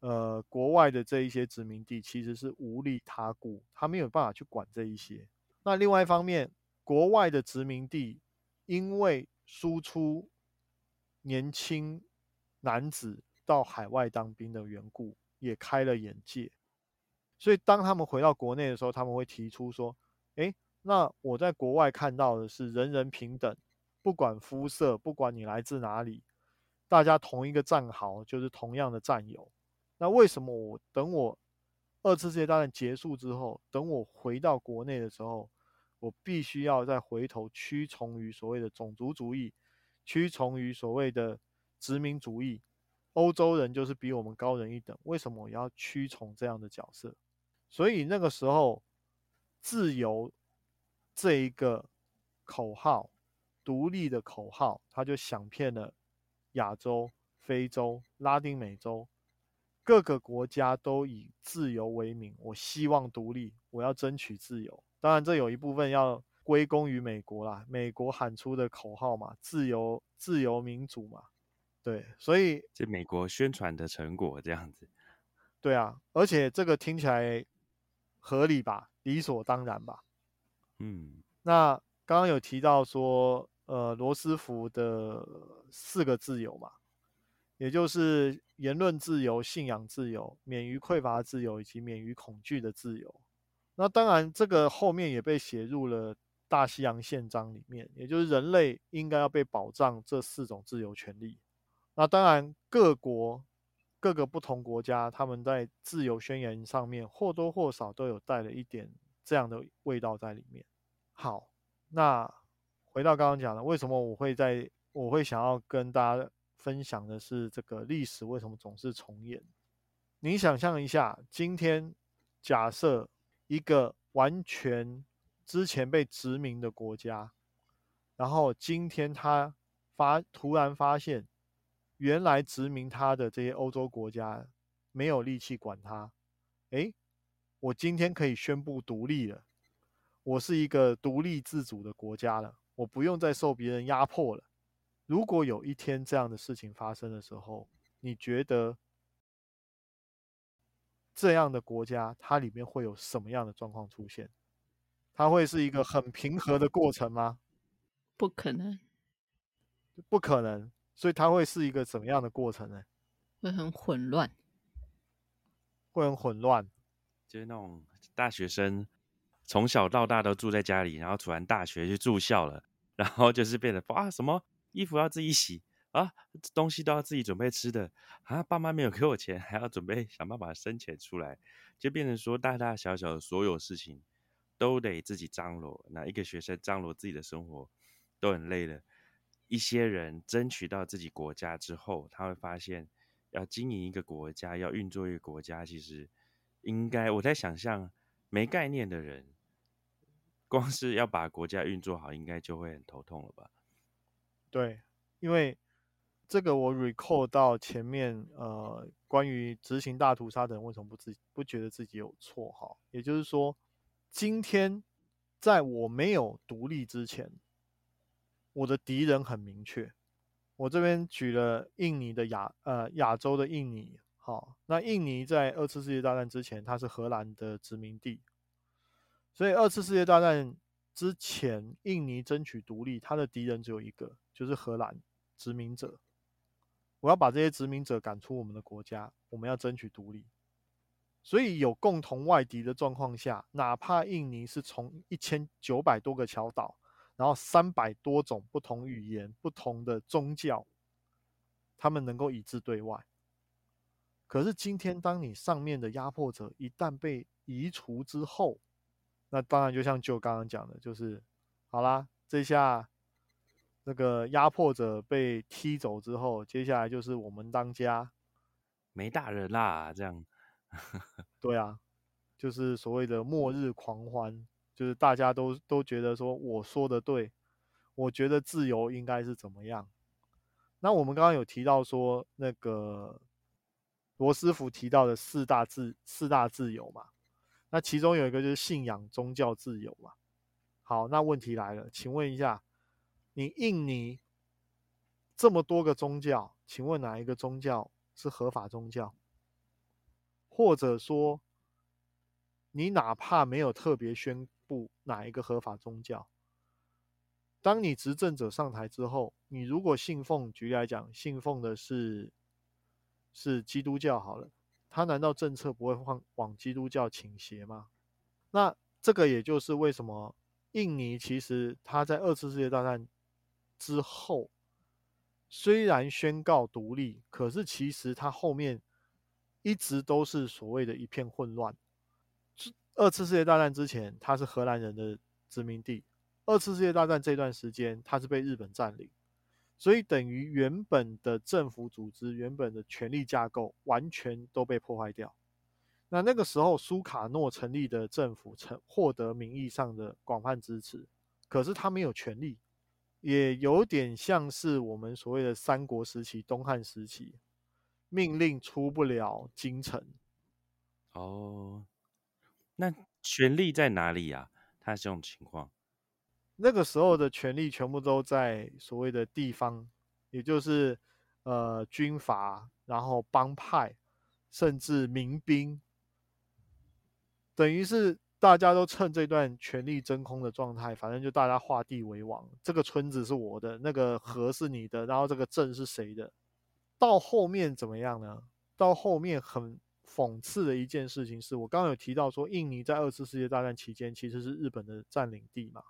呃，国外的这一些殖民地，其实是无力他顾，他没有办法去管这一些。那另外一方面，国外的殖民地。因为输出年轻男子到海外当兵的缘故，也开了眼界。所以当他们回到国内的时候，他们会提出说：“哎，那我在国外看到的是人人平等，不管肤色，不管你来自哪里，大家同一个战壕就是同样的战友。那为什么我等我二次世界大战结束之后，等我回到国内的时候？”我必须要再回头屈从于所谓的种族主义，屈从于所谓的殖民主义。欧洲人就是比我们高人一等，为什么我要屈从这样的角色？所以那个时候，自由这一个口号，独立的口号，他就想遍了亚洲、非洲、拉丁美洲各个国家，都以自由为名。我希望独立，我要争取自由。当然，这有一部分要归功于美国啦。美国喊出的口号嘛，自由、自由、民主嘛，对，所以这美国宣传的成果这样子。对啊，而且这个听起来合理吧，理所当然吧。嗯，那刚刚有提到说，呃，罗斯福的四个自由嘛，也就是言论自由、信仰自由、免于匮乏自由以及免于恐惧的自由。那当然，这个后面也被写入了大西洋宪章里面，也就是人类应该要被保障这四种自由权利。那当然，各国各个不同国家，他们在自由宣言上面或多或少都有带了一点这样的味道在里面。好，那回到刚刚讲的，为什么我会在我会想要跟大家分享的是这个历史为什么总是重演？你想象一下，今天假设。一个完全之前被殖民的国家，然后今天他发突然发现，原来殖民他的这些欧洲国家没有力气管他。诶，我今天可以宣布独立了，我是一个独立自主的国家了，我不用再受别人压迫了。如果有一天这样的事情发生的时候，你觉得？这样的国家，它里面会有什么样的状况出现？它会是一个很平和的过程吗？不可能，不可能。所以它会是一个怎么样的过程呢？会很混乱，会很混乱。就是那种大学生从小到大都住在家里，然后突然大学去住校了，然后就是变得啊，什么衣服要自己洗。啊，东西都要自己准备吃的啊！爸妈没有给我钱，还要准备想办法生钱出来，就变成说大大小小的所有事情都得自己张罗。那一个学生张罗自己的生活都很累的。一些人争取到自己国家之后，他会发现要经营一个国家，要运作一个国家，其实应该我在想象没概念的人，光是要把国家运作好，应该就会很头痛了吧？对，因为。这个我 recall 到前面，呃，关于执行大屠杀的人为什么不自不觉得自己有错哈？也就是说，今天在我没有独立之前，我的敌人很明确。我这边举了印尼的亚呃亚洲的印尼，好，那印尼在二次世界大战之前，它是荷兰的殖民地，所以二次世界大战之前，印尼争取独立，它的敌人只有一个，就是荷兰殖民者。我要把这些殖民者赶出我们的国家，我们要争取独立。所以有共同外敌的状况下，哪怕印尼是从一千九百多个小岛，然后三百多种不同语言、不同的宗教，他们能够一致对外。可是今天，当你上面的压迫者一旦被移除之后，那当然就像就刚刚讲的，就是好啦，这下那个压迫者被踢走之后，接下来就是我们当家，没大人啦，这样。对啊，就是所谓的末日狂欢，就是大家都都觉得说我说的对，我觉得自由应该是怎么样。那我们刚刚有提到说，那个罗斯福提到的四大自四大自由嘛，那其中有一个就是信仰宗教自由嘛。好，那问题来了，请问一下，你印尼这么多个宗教，请问哪一个宗教是合法宗教？或者说，你哪怕没有特别宣布哪一个合法宗教，当你执政者上台之后，你如果信奉，举例来讲，信奉的是是基督教好了，他难道政策不会往往基督教倾斜吗？那这个也就是为什么印尼其实他在二次世界大战之后虽然宣告独立，可是其实他后面。一直都是所谓的一片混乱。二次世界大战之前，它是荷兰人的殖民地；二次世界大战这段时间，它是被日本占领，所以等于原本的政府组织、原本的权力架构完全都被破坏掉。那那个时候，苏卡诺成立的政府成获得名义上的广泛支持，可是他没有权力，也有点像是我们所谓的三国时期、东汉时期。命令出不了京城，哦，那权力在哪里呀？他这种情况，那个时候的权力全部都在所谓的地方，也就是呃军阀，然后帮派，甚至民兵，等于是大家都趁这段权力真空的状态，反正就大家画地为王，这个村子是我的，那个河是你的，然后这个镇是谁的？到后面怎么样呢？到后面很讽刺的一件事情是，我刚刚有提到说，印尼在二次世界大战期间其实是日本的占领地嘛。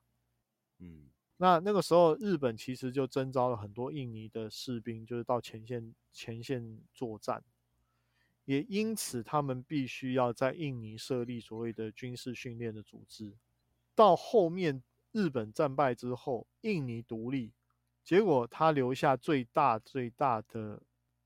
嗯，那那个时候日本其实就征召了很多印尼的士兵，就是到前线前线作战，也因此他们必须要在印尼设立所谓的军事训练的组织。到后面日本战败之后，印尼独立，结果他留下最大最大的。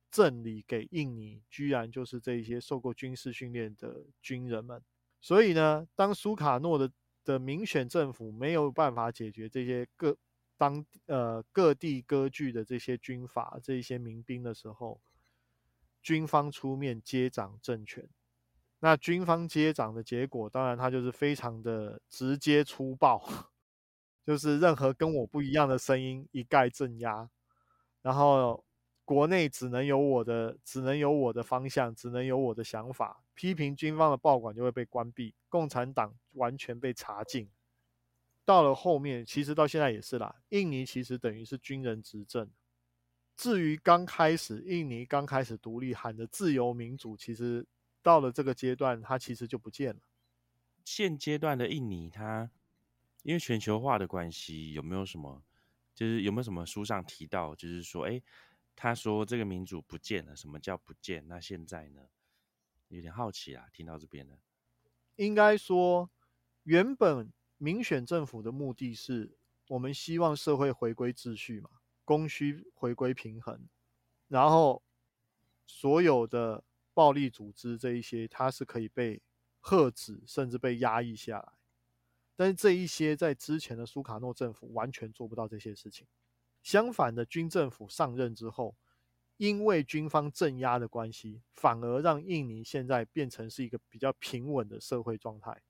赠礼给印尼，居然就是这些受过军事训练的军人们。所以呢，当苏卡诺的的民选政府没有办法解决这些各当呃各地割据的这些军阀、这些民兵的时候，军方出面接掌政权。那军方接掌的结果，当然他就是非常的直接粗暴，就是任何跟我不一样的声音一概镇压，然后。国内只能有我的，只能有我的方向，只能有我的想法。批评军方的报馆就会被关闭，共产党完全被查禁。到了后面，其实到现在也是啦。印尼其实等于是军人执政。至于刚开始，印尼刚开始独立喊的自由民主，其实到了这个阶段，它其实就不见了。现阶段的印尼，它因为全球化的关系，有没有什么，就是有没有什么书上提到，就是说，哎。他说：“这个民主不见了，什么叫不见？那现在呢？有点好奇啊。听到这边呢，应该说，原本民选政府的目的是我们希望社会回归秩序嘛，供需回归平衡，然后所有的暴力组织这一些，它是可以被遏止，甚至被压抑下来。但是这一些在之前的苏卡诺政府完全做不到这些事情。”相反的，军政府上任之后，因为军方镇压的关系，反而让印尼现在变成是一个比较平稳的社会状态。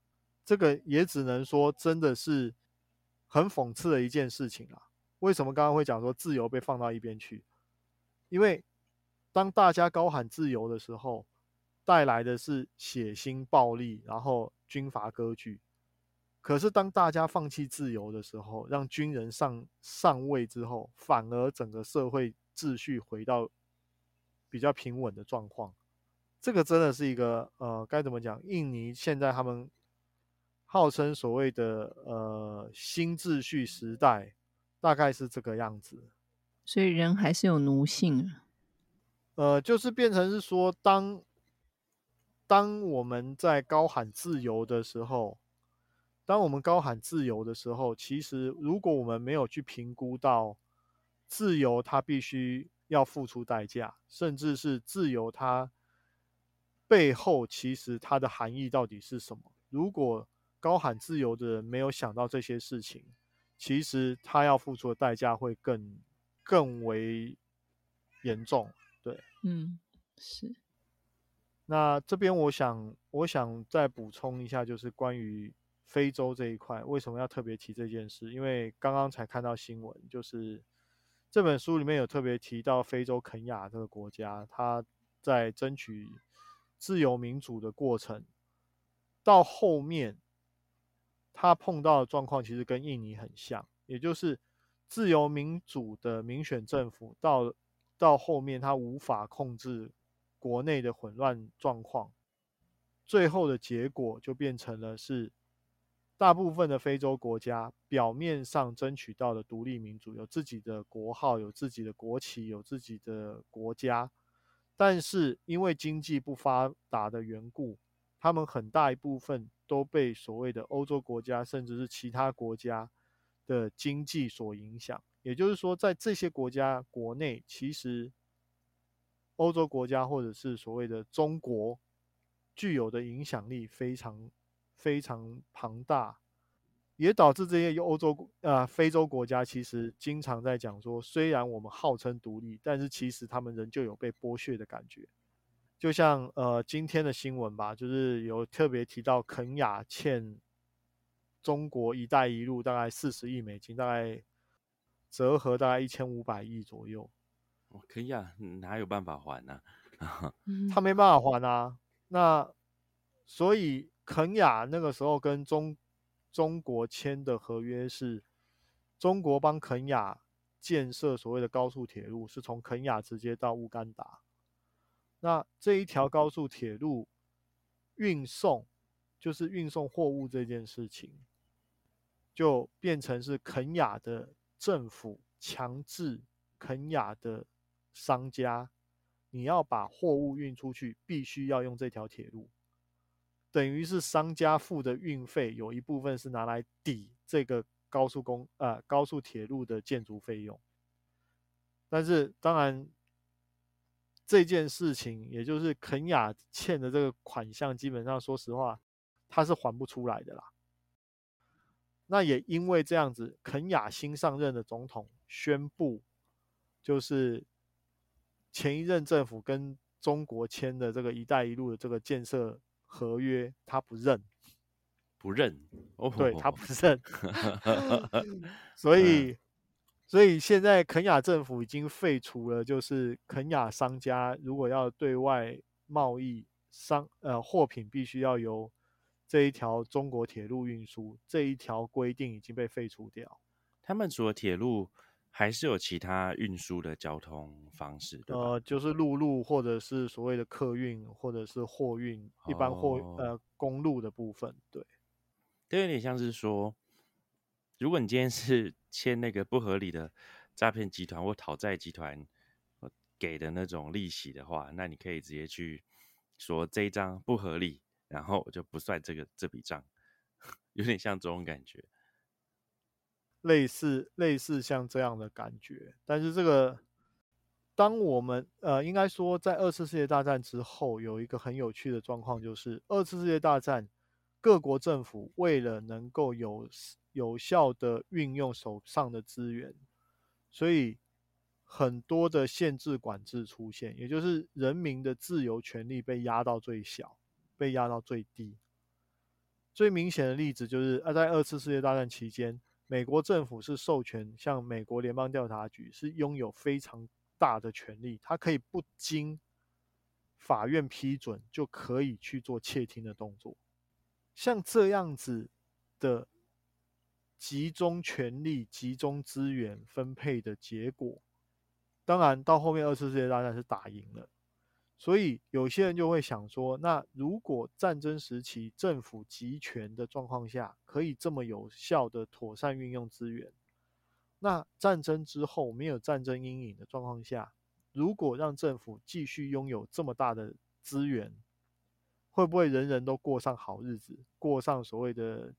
这个也只能说，真的是很讽刺的一件事情啊！为什么刚刚会讲说自由被放到一边去？因为当大家高喊自由的时候，带来的是血腥暴力，然后军阀割据。可是，当大家放弃自由的时候，让军人上上位之后，反而整个社会秩序回到比较平稳的状况。这个真的是一个呃，该怎么讲？印尼现在他们号称所谓的呃新秩序时代，大概是这个样子。所以人还是有奴性。呃，就是变成是说，当当我们在高喊自由的时候。当我们高喊自由的时候，其实如果我们没有去评估到自由，它必须要付出代价，甚至是自由它背后其实它的含义到底是什么？如果高喊自由的人没有想到这些事情，其实他要付出的代价会更更为严重。对，嗯，是。那这边我想，我想再补充一下，就是关于非洲这一块，为什么要特别提这件事？因为刚刚才看到新闻，就是这本书里面有特别提到非洲肯亚这个国家，它在争取自由民主的过程，到后面他碰到的状况其实跟印尼很像，也就是自由民主的民选政府到到后面他无法控制。国内的混乱状况，最后的结果就变成了是，大部分的非洲国家表面上争取到了独立民主，有自己的国号，有自己的国旗，有自己的国家，但是因为经济不发达的缘故，他们很大一部分都被所谓的欧洲国家，甚至是其他国家的经济所影响。也就是说，在这些国家国内，其实。欧洲国家或者是所谓的中国，具有的影响力非常非常庞大，也导致这些欧洲啊非洲国家其实经常在讲说，虽然我们号称独立，但是其实他们仍旧有被剥削的感觉。就像呃今天的新闻吧，就是有特别提到肯雅欠中国“一带一路”大概四十亿美金，大概折合大概一千五百亿左右。肯雅哪有办法还呢？他没办法还啊。那所以肯雅那个时候跟中中国签的合约是，中国帮肯雅建设所谓的高速铁路，是从肯雅直接到乌干达。那这一条高速铁路运送，就是运送货物这件事情，就变成是肯亚的政府强制肯亚的。商家，你要把货物运出去，必须要用这条铁路，等于是商家付的运费有一部分是拿来抵这个高速公呃高速铁路的建筑费用。但是当然，这件事情也就是肯雅欠的这个款项，基本上说实话，他是还不出来的啦。那也因为这样子，肯雅新上任的总统宣布，就是。前一任政府跟中国签的这个“一带一路”的这个建设合约，他不认，不认，对他不认，所以，所以现在肯雅政府已经废除了，就是肯雅商家如果要对外贸易商呃货品，必须要由这一条中国铁路运输这一条规定已经被废除掉。他们除了铁路。还是有其他运输的交通方式，呃，就是陆路或者是所谓的客运或者是货运，一般货呃公路的部分，对，这有点像是说，如果你今天是签那个不合理的诈骗集团或讨债集团给的那种利息的话，那你可以直接去说这一张不合理，然后我就不算这个这笔账，有点像这种感觉。类似类似像这样的感觉，但是这个，当我们呃，应该说在二次世界大战之后，有一个很有趣的状况，就是二次世界大战各国政府为了能够有有效的运用手上的资源，所以很多的限制管制出现，也就是人民的自由权利被压到最小，被压到最低。最明显的例子就是啊，在二次世界大战期间。美国政府是授权，像美国联邦调查局是拥有非常大的权力，它可以不经法院批准就可以去做窃听的动作。像这样子的集中权力、集中资源分配的结果，当然到后面二次世界大战是打赢了。所以有些人就会想说，那如果战争时期政府集权的状况下，可以这么有效的妥善运用资源，那战争之后没有战争阴影的状况下，如果让政府继续拥有这么大的资源，会不会人人都过上好日子，过上所谓的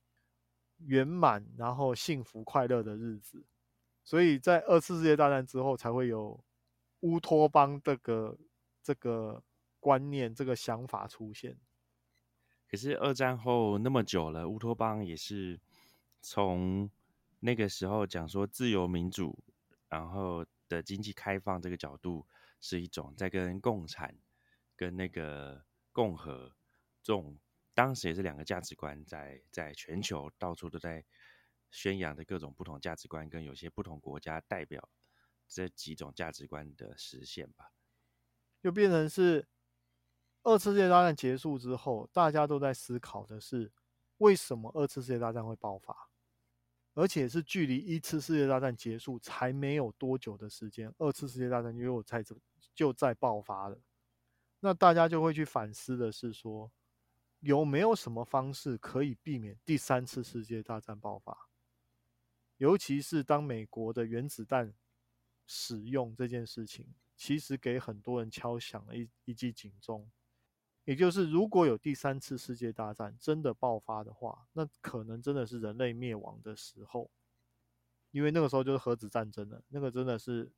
圆满然后幸福快乐的日子。所以在二次世界大战之后，才会有乌托邦这个这个观念、这个想法出现。可是二战后那么久了，乌托邦也是从那个时候讲说自由民主，然后的经济开放这个角度，是一种在跟共产、跟那个共和这种当时也是两个价值观，在在全球到处都在。宣扬的各种不同价值观，跟有些不同国家代表这几种价值观的实现吧，就变成是二次世界大战结束之后，大家都在思考的是为什么二次世界大战会爆发，而且是距离一次世界大战结束才没有多久的时间，二次世界大战又在这就在爆发了。那大家就会去反思的是说，有没有什么方式可以避免第三次世界大战爆发？尤其是当美国的原子弹使用这件事情，其实给很多人敲响了一一记警钟。也就是，如果有第三次世界大战真的爆发的话，那可能真的是人类灭亡的时候，因为那个时候就是核子战争了。那个真的是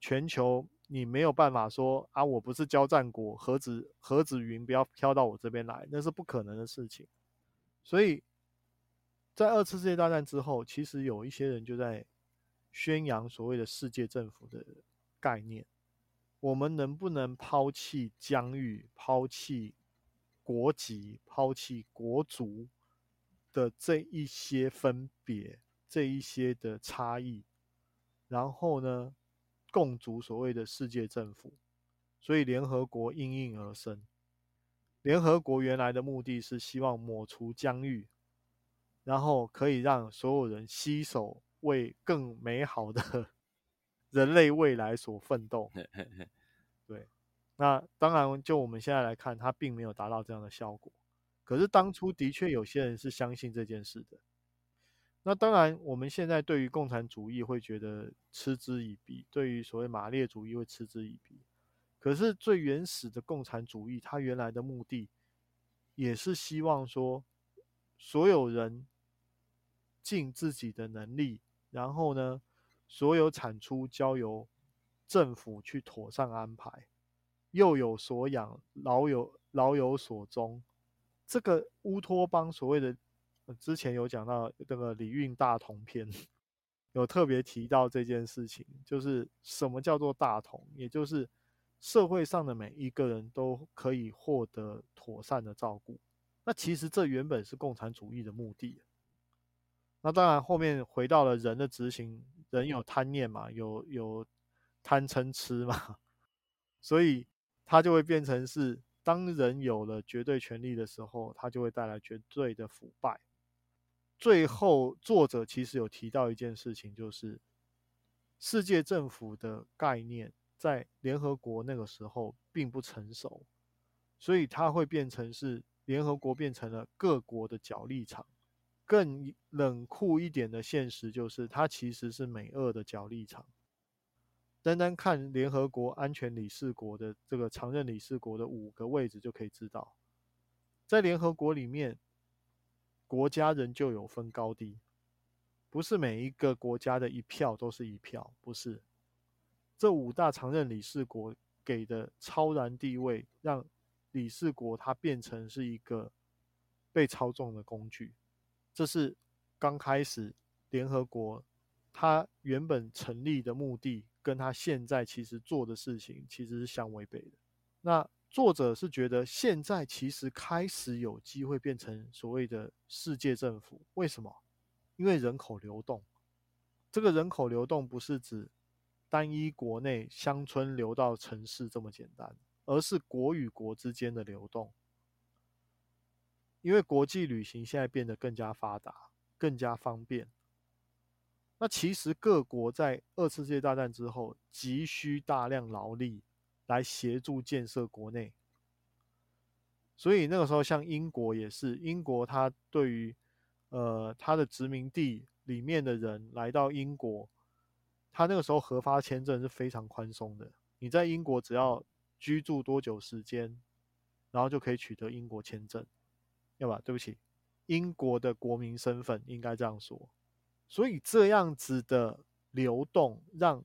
全球，你没有办法说啊，我不是交战国，何止何止云不要飘到我这边来，那是不可能的事情。所以。在二次世界大战之后，其实有一些人就在宣扬所谓的世界政府的概念。我们能不能抛弃疆域、抛弃国籍、抛弃国族的这一些分别、这一些的差异，然后呢，共组所谓的世界政府？所以联合国应运而生。联合国原来的目的是希望抹除疆域。然后可以让所有人携手为更美好的 人类未来所奋斗。对，那当然，就我们现在来看，它并没有达到这样的效果。可是当初的确有些人是相信这件事的。那当然，我们现在对于共产主义会觉得嗤之以鼻，对于所谓马列主义会嗤之以鼻。可是最原始的共产主义，它原来的目的也是希望说，所有人。尽自己的能力，然后呢，所有产出交由政府去妥善安排，幼有所养，老有老有所终。这个乌托邦所谓的，之前有讲到这个礼运大同篇，有特别提到这件事情，就是什么叫做大同，也就是社会上的每一个人都可以获得妥善的照顾。那其实这原本是共产主义的目的。那当然，后面回到了人的执行，人有贪念嘛，有有贪嗔痴嘛，所以他就会变成是，当人有了绝对权力的时候，他就会带来绝对的腐败。最后，作者其实有提到一件事情，就是世界政府的概念在联合国那个时候并不成熟，所以它会变成是联合国变成了各国的角力场。更冷酷一点的现实就是，它其实是美俄的角力场。单单看联合国安全理事国的这个常任理事国的五个位置就可以知道，在联合国里面，国家仍旧有分高低，不是每一个国家的一票都是一票，不是。这五大常任理事国给的超然地位，让理事国它变成是一个被操纵的工具。这是刚开始联合国，它原本成立的目的，跟它现在其实做的事情其实是相违背的。那作者是觉得现在其实开始有机会变成所谓的世界政府，为什么？因为人口流动，这个人口流动不是指单一国内乡村流到城市这么简单，而是国与国之间的流动。因为国际旅行现在变得更加发达、更加方便。那其实各国在二次世界大战之后急需大量劳力来协助建设国内，所以那个时候像英国也是，英国它对于呃它的殖民地里面的人来到英国，它那个时候核发签证是非常宽松的，你在英国只要居住多久时间，然后就可以取得英国签证。要吧？对不起，英国的国民身份，应该这样说。所以这样子的流动，让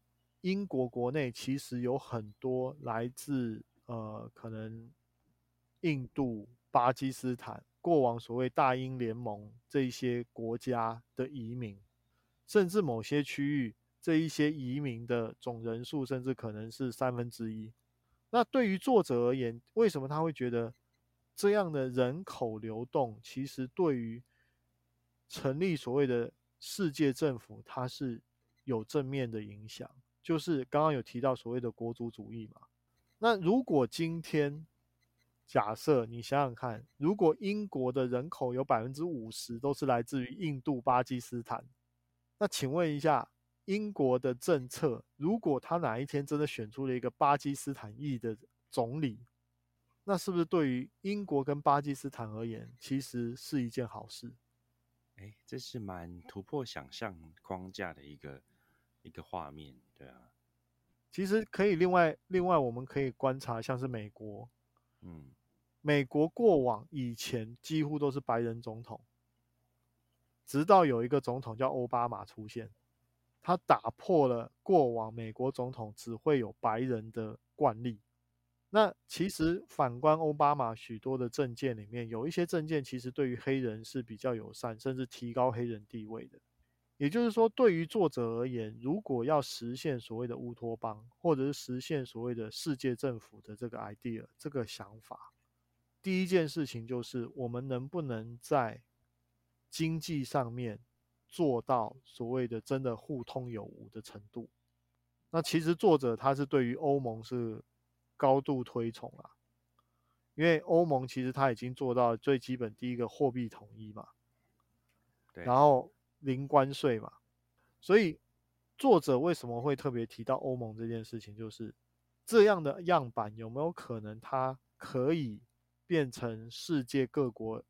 英国国内其实有很多来自呃可能印度、巴基斯坦过往所谓大英联盟这一些国家的移民，甚至某些区域这一些移民的总人数，甚至可能是三分之一。那对于作者而言，为什么他会觉得这样的人口流动，其实对于成立所谓的世界政府，它是有正面的影响？就是刚刚有提到所谓的国族主义嘛。那如果今天假设你想想看，如果英国的人口有百分之五十都是来自于印度、巴基斯坦，那请问一下？英国的政策，如果他哪一天真的选出了一个巴基斯坦裔的总理，那是不是对于英国跟巴基斯坦而言，其实是一件好事？哎，这是蛮突破想象框架的一个一个画面，对啊。其实可以另外另外，我们可以观察，像是美国，嗯，美国过往以前几乎都是白人总统，直到有一个总统叫奥巴马出现。他打破了过往美国总统只会有白人的惯例。那其实反观奥巴马许多的政见里面，有一些政见其实对于黑人是比较友善，甚至提高黑人地位的。也就是说，对于作者而言，如果要实现所谓的乌托邦，或者是实现所谓的世界政府的这个 idea 这个想法，第一件事情就是我们能不能在经济上面。做到所谓的真的互通有无的程度，那其实作者他是对于欧盟是高度推崇啦，因为欧盟其实他已经做到最基本第一个货币统一嘛，对，然后零关税嘛，所以作者为什么会特别提到欧盟这件事情，就是这样的样板有没有可能它可以变成世界各国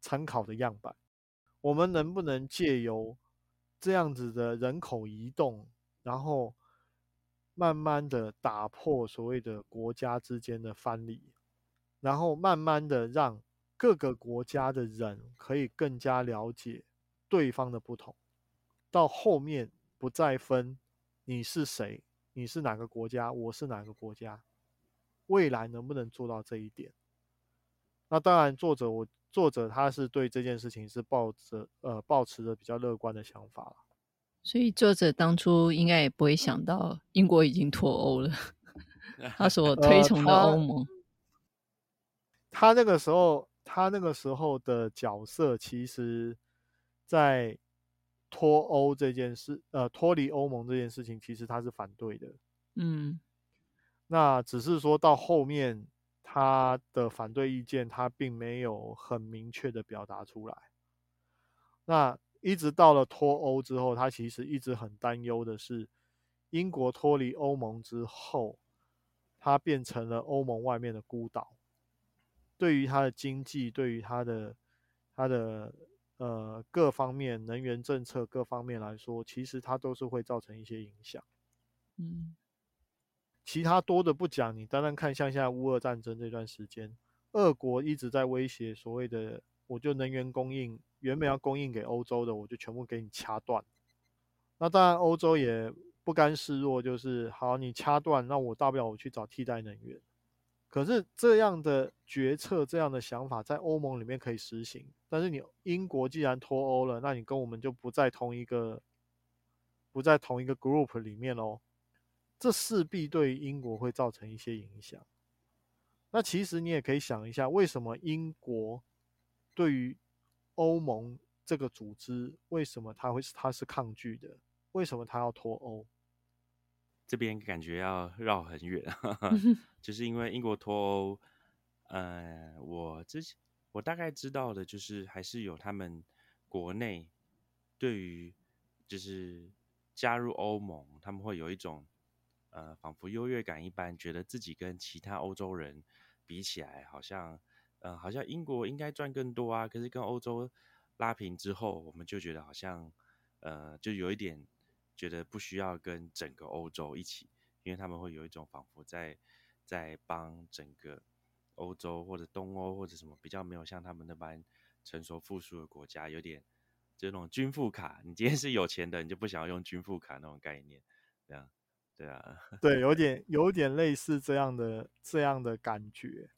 参考的样板？我们能不能借由这样子的人口移动，然后慢慢的打破所谓的国家之间的藩篱，然后慢慢的让各个国家的人可以更加了解对方的不同，到后面不再分你是谁，你是哪个国家，我是哪个国家，未来能不能做到这一点？那当然，作者我。作者他是对这件事情是抱着呃抱持着比较乐观的想法了，所以作者当初应该也不会想到英国已经脱欧了，他所推崇的欧盟。他那个时候，他那个时候的角色，其实，在脱欧这件事，呃，脱离欧盟这件事情，其实他是反对的。嗯，那只是说到后面。他的反对意见，他并没有很明确的表达出来。那一直到了脱欧之后，他其实一直很担忧的是，英国脱离欧盟之后，他变成了欧盟外面的孤岛。对于他的经济，对于他的他的呃各方面能源政策各方面来说，其实它都是会造成一些影响。嗯。其他多的不讲，你单单看像现在乌俄战争这段时间，俄国一直在威胁所谓的，我就能源供应原本要供应给欧洲的，我就全部给你掐断。那当然欧洲也不甘示弱，就是好你掐断，那我大不了我去找替代能源。可是这样的决策、这样的想法在欧盟里面可以实行，但是你英国既然脱欧了，那你跟我们就不在同一个不在同一个 group 里面喽。这势必对英国会造成一些影响。那其实你也可以想一下，为什么英国对于欧盟这个组织，为什么他会是他是抗拒的？为什么他要脱欧？这边感觉要绕很远，就是因为英国脱欧。呃，我之前我大概知道的就是还是有他们国内对于就是加入欧盟，他们会有一种。呃，仿佛优越感一般，觉得自己跟其他欧洲人比起来，好像，呃，好像英国应该赚更多啊。可是跟欧洲拉平之后，我们就觉得好像，呃，就有一点觉得不需要跟整个欧洲一起，因为他们会有一种仿佛在在帮整个欧洲或者东欧或者什么比较没有像他们那般成熟富庶的国家，有点就那种军富卡。你今天是有钱的，你就不想要用军富卡那种概念，这样，对啊，对，有 点有点类似这样的这样的感觉，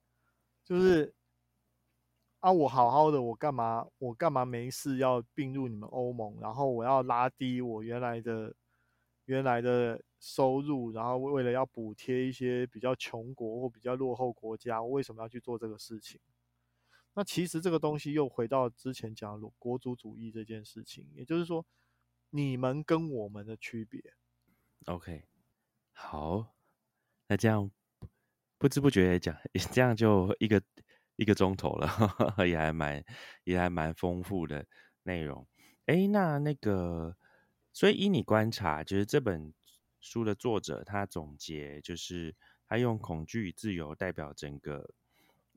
就是啊，我好好的，我干嘛我干嘛没事要并入你们欧盟，然后我要拉低我原来的原来的收入，然后为了要补贴一些比较穷国或比较落后国家，我为什么要去做这个事情？那其实这个东西又回到之前讲的国族主义这件事情，也就是说，你们跟我们的区别。OK，好，那这样不知不觉讲，这样就一个一个钟头了，也还蛮也还蛮丰富的内容。哎，那那个，所以依你观察，就是这本书的作者他总结，就是他用恐惧与自由代表整个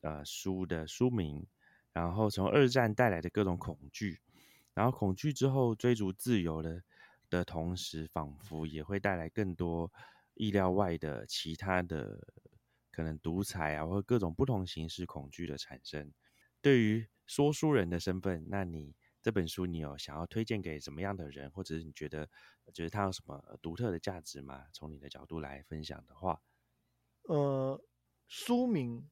呃书的书名，然后从二战带来的各种恐惧，然后恐惧之后追逐自由的。的同时，仿佛也会带来更多意料外的其他的可能独裁啊，或各种不同形式恐惧的产生。对于说书人的身份，那你这本书你有想要推荐给什么样的人，或者是你觉得觉得它有什么独特的价值吗？从你的角度来分享的话，呃，书名《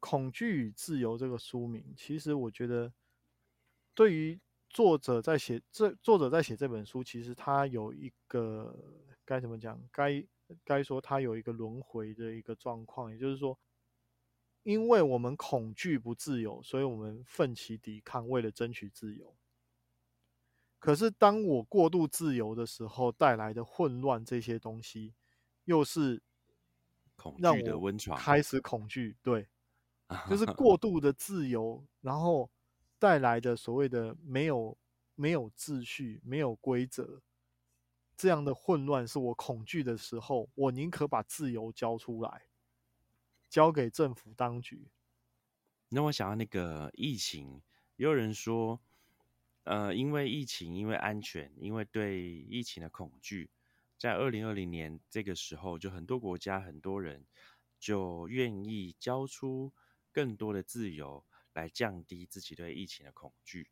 恐惧与自由》这个书名，其实我觉得对于作者在写这，作者在写这本书，其实他有一个该怎么讲？该该说它有一个轮回的一个状况，也就是说，因为我们恐惧不自由，所以我们奋起抵抗，为了争取自由。可是当我过度自由的时候，带来的混乱，这些东西又是恐让惧的我温床，开始恐惧，对，就是过度的自由，然后带来的所谓的没有没有秩序、没有规则这样的混乱，是我恐惧的时候，我宁可把自由交出来，交给政府当局。那我想要那个疫情，也有人说，呃，因为疫情，因为安全，因为对疫情的恐惧，在二零二零年这个时候，就很多国家很多人就愿意交出更多的自由，来降低自己对疫情的恐惧。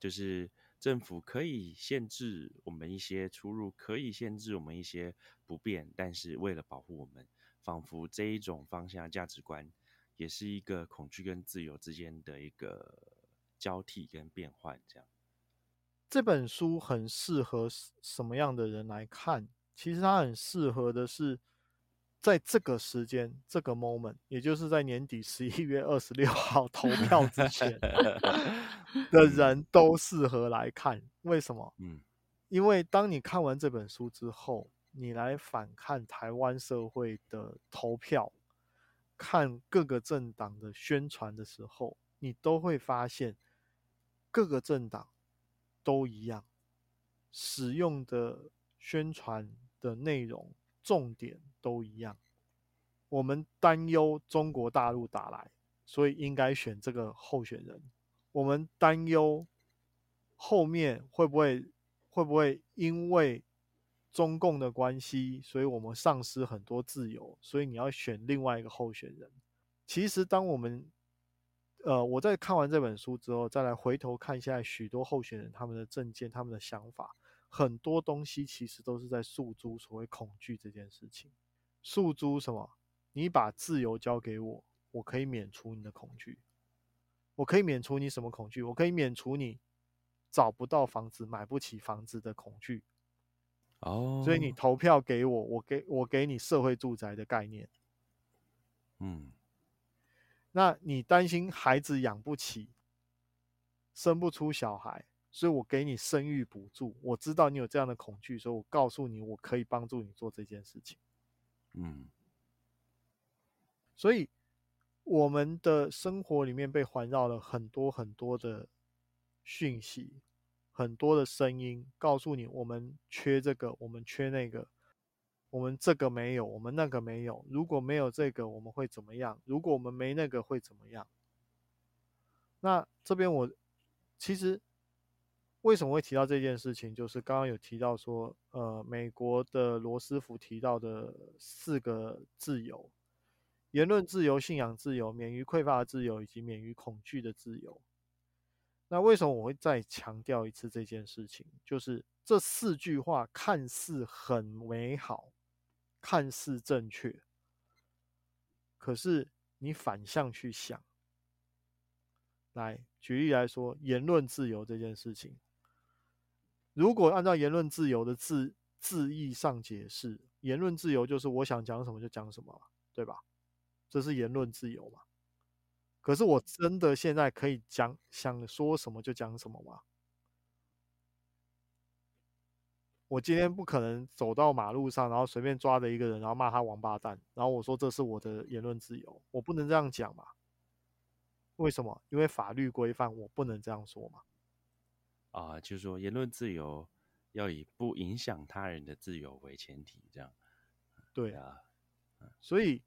就是政府可以限制我们一些出入，可以限制我们一些不便，但是为了保护我们，仿佛这一种方向价值观。也是一个恐惧跟自由之间的一个交替跟变换，这样。这本书很适合什么样的人来看？其实它很适合的是，在这个时间、这个 moment，也就是在年底十一月二十六号投票之前 的人都适合来看。为什么？嗯，因为当你看完这本书之后，你来反看台湾社会的投票。看各个政党的宣传的时候，你都会发现各个政党都一样，使用的宣传的内容重点都一样。我们担忧中国大陆打来，所以应该选这个候选人。我们担忧后面会不会会不会因为中共的关系，所以我们丧失很多自由，所以你要选另外一个候选人。其实，当我们呃我在看完这本书之后，再来回头看现在许多候选人他们的政见、他们的想法，很多东西其实都是在诉诸所谓恐惧这件事情。诉诸什么？你把自由交给我，我可以免除你的恐惧。我可以免除你什么恐惧？我可以免除你找不到房子、买不起房子的恐惧。哦，所以你投票给我，我给我给你社会住宅的概念。嗯，那你担心孩子养不起，生不出小孩，所以我给你生育补助。我知道你有这样的恐惧，所以我告诉你，我可以帮助你做这件事情。嗯，所以我们的生活里面被环绕了很多很多的讯息。很多的声音告诉你，我们缺这个，我们缺那个，我们这个没有，我们那个没有。如果没有这个，我们会怎么样？如果我们没那个，会怎么样？那这边我其实为什么会提到这件事情，就是刚刚有提到说，呃，美国的罗斯福提到的四个自由：言论自由、信仰自由、免于匮乏的自由，以及免于恐惧的自由。那为什么我会再强调一次这件事情？就是这四句话看似很美好，看似正确，可是你反向去想，来举例来说，言论自由这件事情，如果按照言论自由的字字义上解释，言论自由就是我想讲什么就讲什么，对吧？这是言论自由嘛？可是我真的现在可以讲想说什么就讲什么吗？我今天不可能走到马路上，然后随便抓着一个人，然后骂他王八蛋，然后我说这是我的言论自由，我不能这样讲嘛？为什么？因为法律规范我不能这样说嘛？啊，就是说言论自由要以不影响他人的自由为前提，这样。对啊，所以。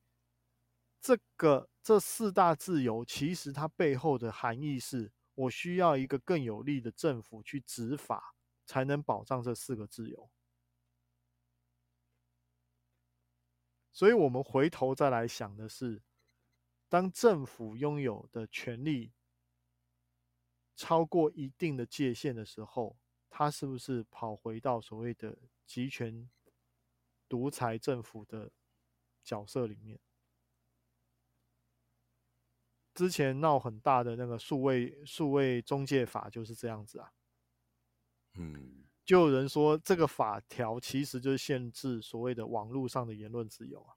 这个这四大自由，其实它背后的含义是，我需要一个更有力的政府去执法，才能保障这四个自由。所以，我们回头再来想的是，当政府拥有的权利超过一定的界限的时候，它是不是跑回到所谓的集权独裁政府的角色里面？之前闹很大的那个数位数位中介法就是这样子啊，嗯，就有人说这个法条其实就是限制所谓的网络上的言论自由啊，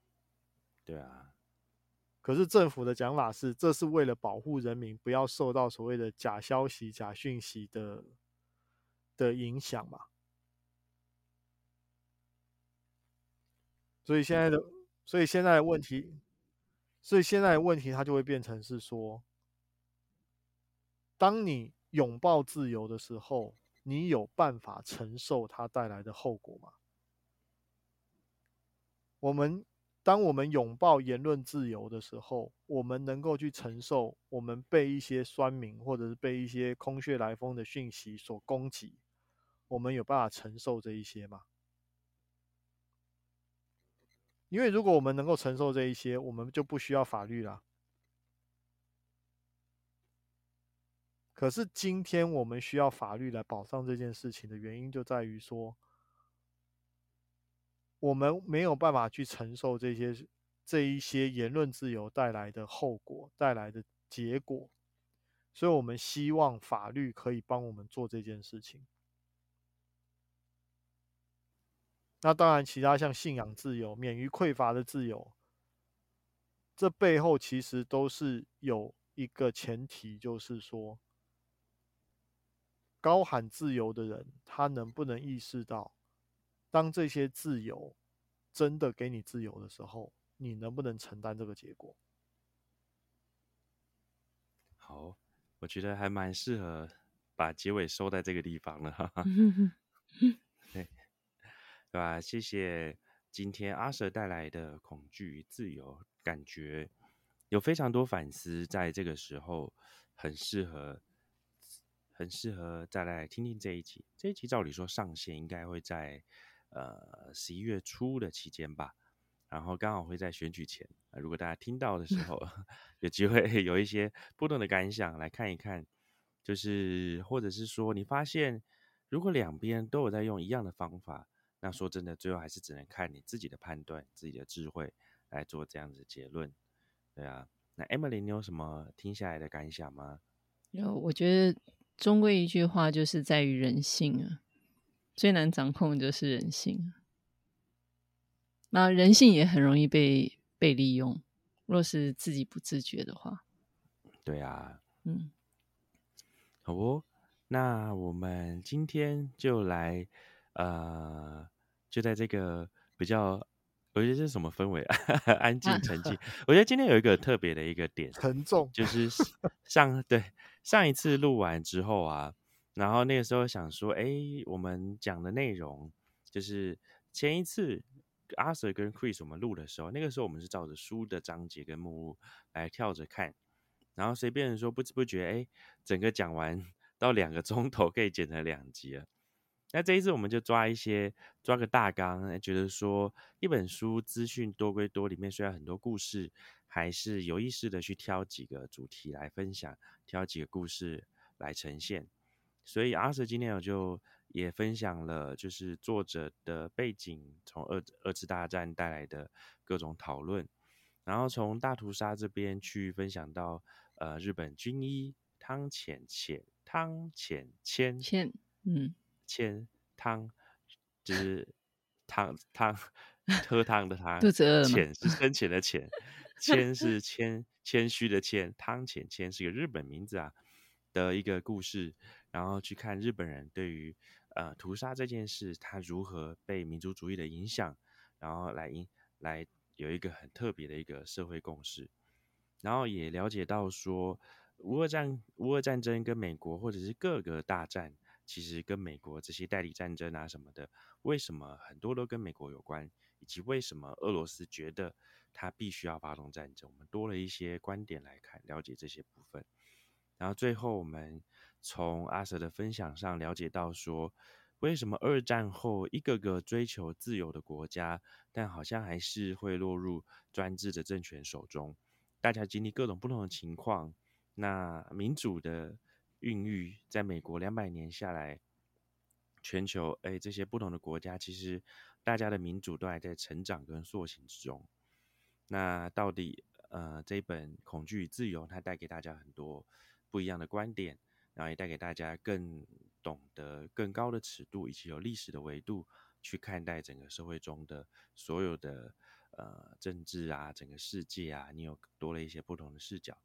对啊，可是政府的讲法是，这是为了保护人民不要受到所谓的假消息、假讯息的的影响嘛，所以现在的所以现在的问题。所以现在问题，它就会变成是说，当你拥抱自由的时候，你有办法承受它带来的后果吗？我们当我们拥抱言论自由的时候，我们能够去承受我们被一些酸民或者是被一些空穴来风的讯息所攻击，我们有办法承受这一些吗？因为如果我们能够承受这一些，我们就不需要法律了。可是今天我们需要法律来保障这件事情的原因，就在于说，我们没有办法去承受这些这一些言论自由带来的后果带来的结果，所以我们希望法律可以帮我们做这件事情。那当然，其他像信仰自由、免于匮乏的自由，这背后其实都是有一个前提，就是说，高喊自由的人，他能不能意识到，当这些自由真的给你自由的时候，你能不能承担这个结果？好，我觉得还蛮适合把结尾收在这个地方了，哈哈。对。对吧？谢谢今天阿蛇带来的恐惧与自由，感觉有非常多反思，在这个时候很适合，很适合再来听听这一集。这一集照理说上线应该会在呃十一月初的期间吧，然后刚好会在选举前。如果大家听到的时候 有机会 有一些不同的感想，来看一看，就是或者是说你发现如果两边都有在用一样的方法。那说真的，最后还是只能看你自己的判断、自己的智慧来做这样子结论，对啊。那 Emily，你有什么听下来的感想吗？有，我觉得终归一句话就是在于人性啊，最难掌控就是人性。那人性也很容易被被利用，若是自己不自觉的话。对啊，嗯，好哦。那我们今天就来。呃，就在这个比较，我觉得这是什么氛围？安静沉寂。我觉得今天有一个特别的一个点，沉重，就是上对上一次录完之后啊，然后那个时候想说，哎，我们讲的内容就是前一次阿 Sir 跟 Chris 我们录的时候，那个时候我们是照着书的章节跟目录来跳着看，然后随便说不知不觉，哎，整个讲完到两个钟头，可以剪成两集了。那这一次我们就抓一些，抓个大纲，觉得说一本书资讯多归多，里面虽然很多故事，还是有意识的去挑几个主题来分享，挑几个故事来呈现。所以阿 Sir 今天我就也分享了，就是作者的背景，从二二次大战带来的各种讨论，然后从大屠杀这边去分享到呃日本军医汤浅浅汤浅千千嗯。千汤就是汤汤喝汤的汤，肚子饿浅是深浅的浅，谦是谦谦虚的谦，汤浅谦是个日本名字啊的一个故事，然后去看日本人对于呃屠杀这件事，他如何被民族主义的影响，然后来影来有一个很特别的一个社会共识，然后也了解到说，乌俄战乌俄战争跟美国或者是各个大战，其实跟美国这些代理战争啊什么的，为什么很多都跟美国有关，以及为什么俄罗斯觉得他必须要发动战争，我们多了一些观点来看了解这些部分。然后最后我们从阿 Sir 的分享上了解到说，为什么二战后一个个追求自由的国家，但好像还是会落入专制的政权手中。大家经历各种不同的情况，那民主的孕育，在美国两百年下来，全球哎这些不同的国家，其实大家的民主都还在成长跟塑形之中。那到底呃这一本《恐惧与自由》，它带给大家很多不一样的观点，然后也带给大家更懂得更高的尺度以及有历史的维度去看待整个社会中的所有的呃政治啊，整个世界啊，你有多了一些不同的视角。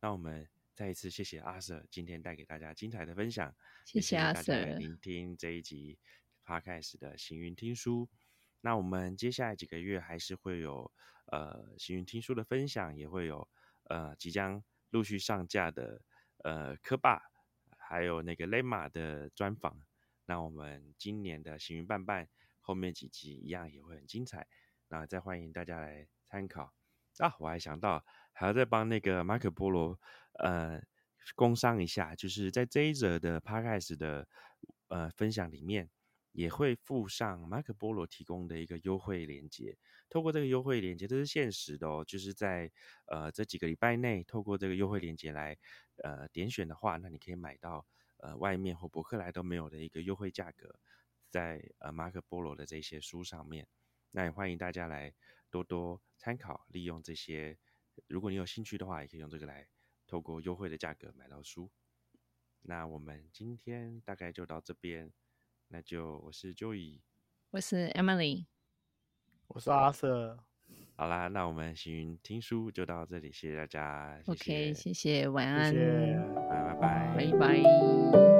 那我们再一次谢谢阿 Sir 今天带给大家精彩的分享，谢谢阿 Sir 聆听这一集 Podcast 的行云听书。那我们接下来几个月还是会有呃行云听书的分享，也会有呃即将陆续上架的呃科霸，还有那个雷马的专访。那我们今年的行云伴伴后面几集一样也会很精彩，那再欢迎大家来参考啊！我还想到还要再帮那个马可波罗呃工商一下，就是在这一则的 Podcast 的呃分享里面。也会附上马可波罗提供的一个优惠链接，透过这个优惠链接，这是限时的哦，就是在呃这几个礼拜内，透过这个优惠链接来呃点选的话，那你可以买到呃外面或博客来都没有的一个优惠价格，在呃马可波罗的这些书上面，那也欢迎大家来多多参考，利用这些，如果你有兴趣的话，也可以用这个来透过优惠的价格买到书。那我们今天大概就到这边。那就我是 Joey，我是 Emily，我是阿 Sir。好啦，那我们行云听书就到这里，谢谢大家。谢 OK，谢谢谢，晚安，谢谢。拜拜拜。拜拜。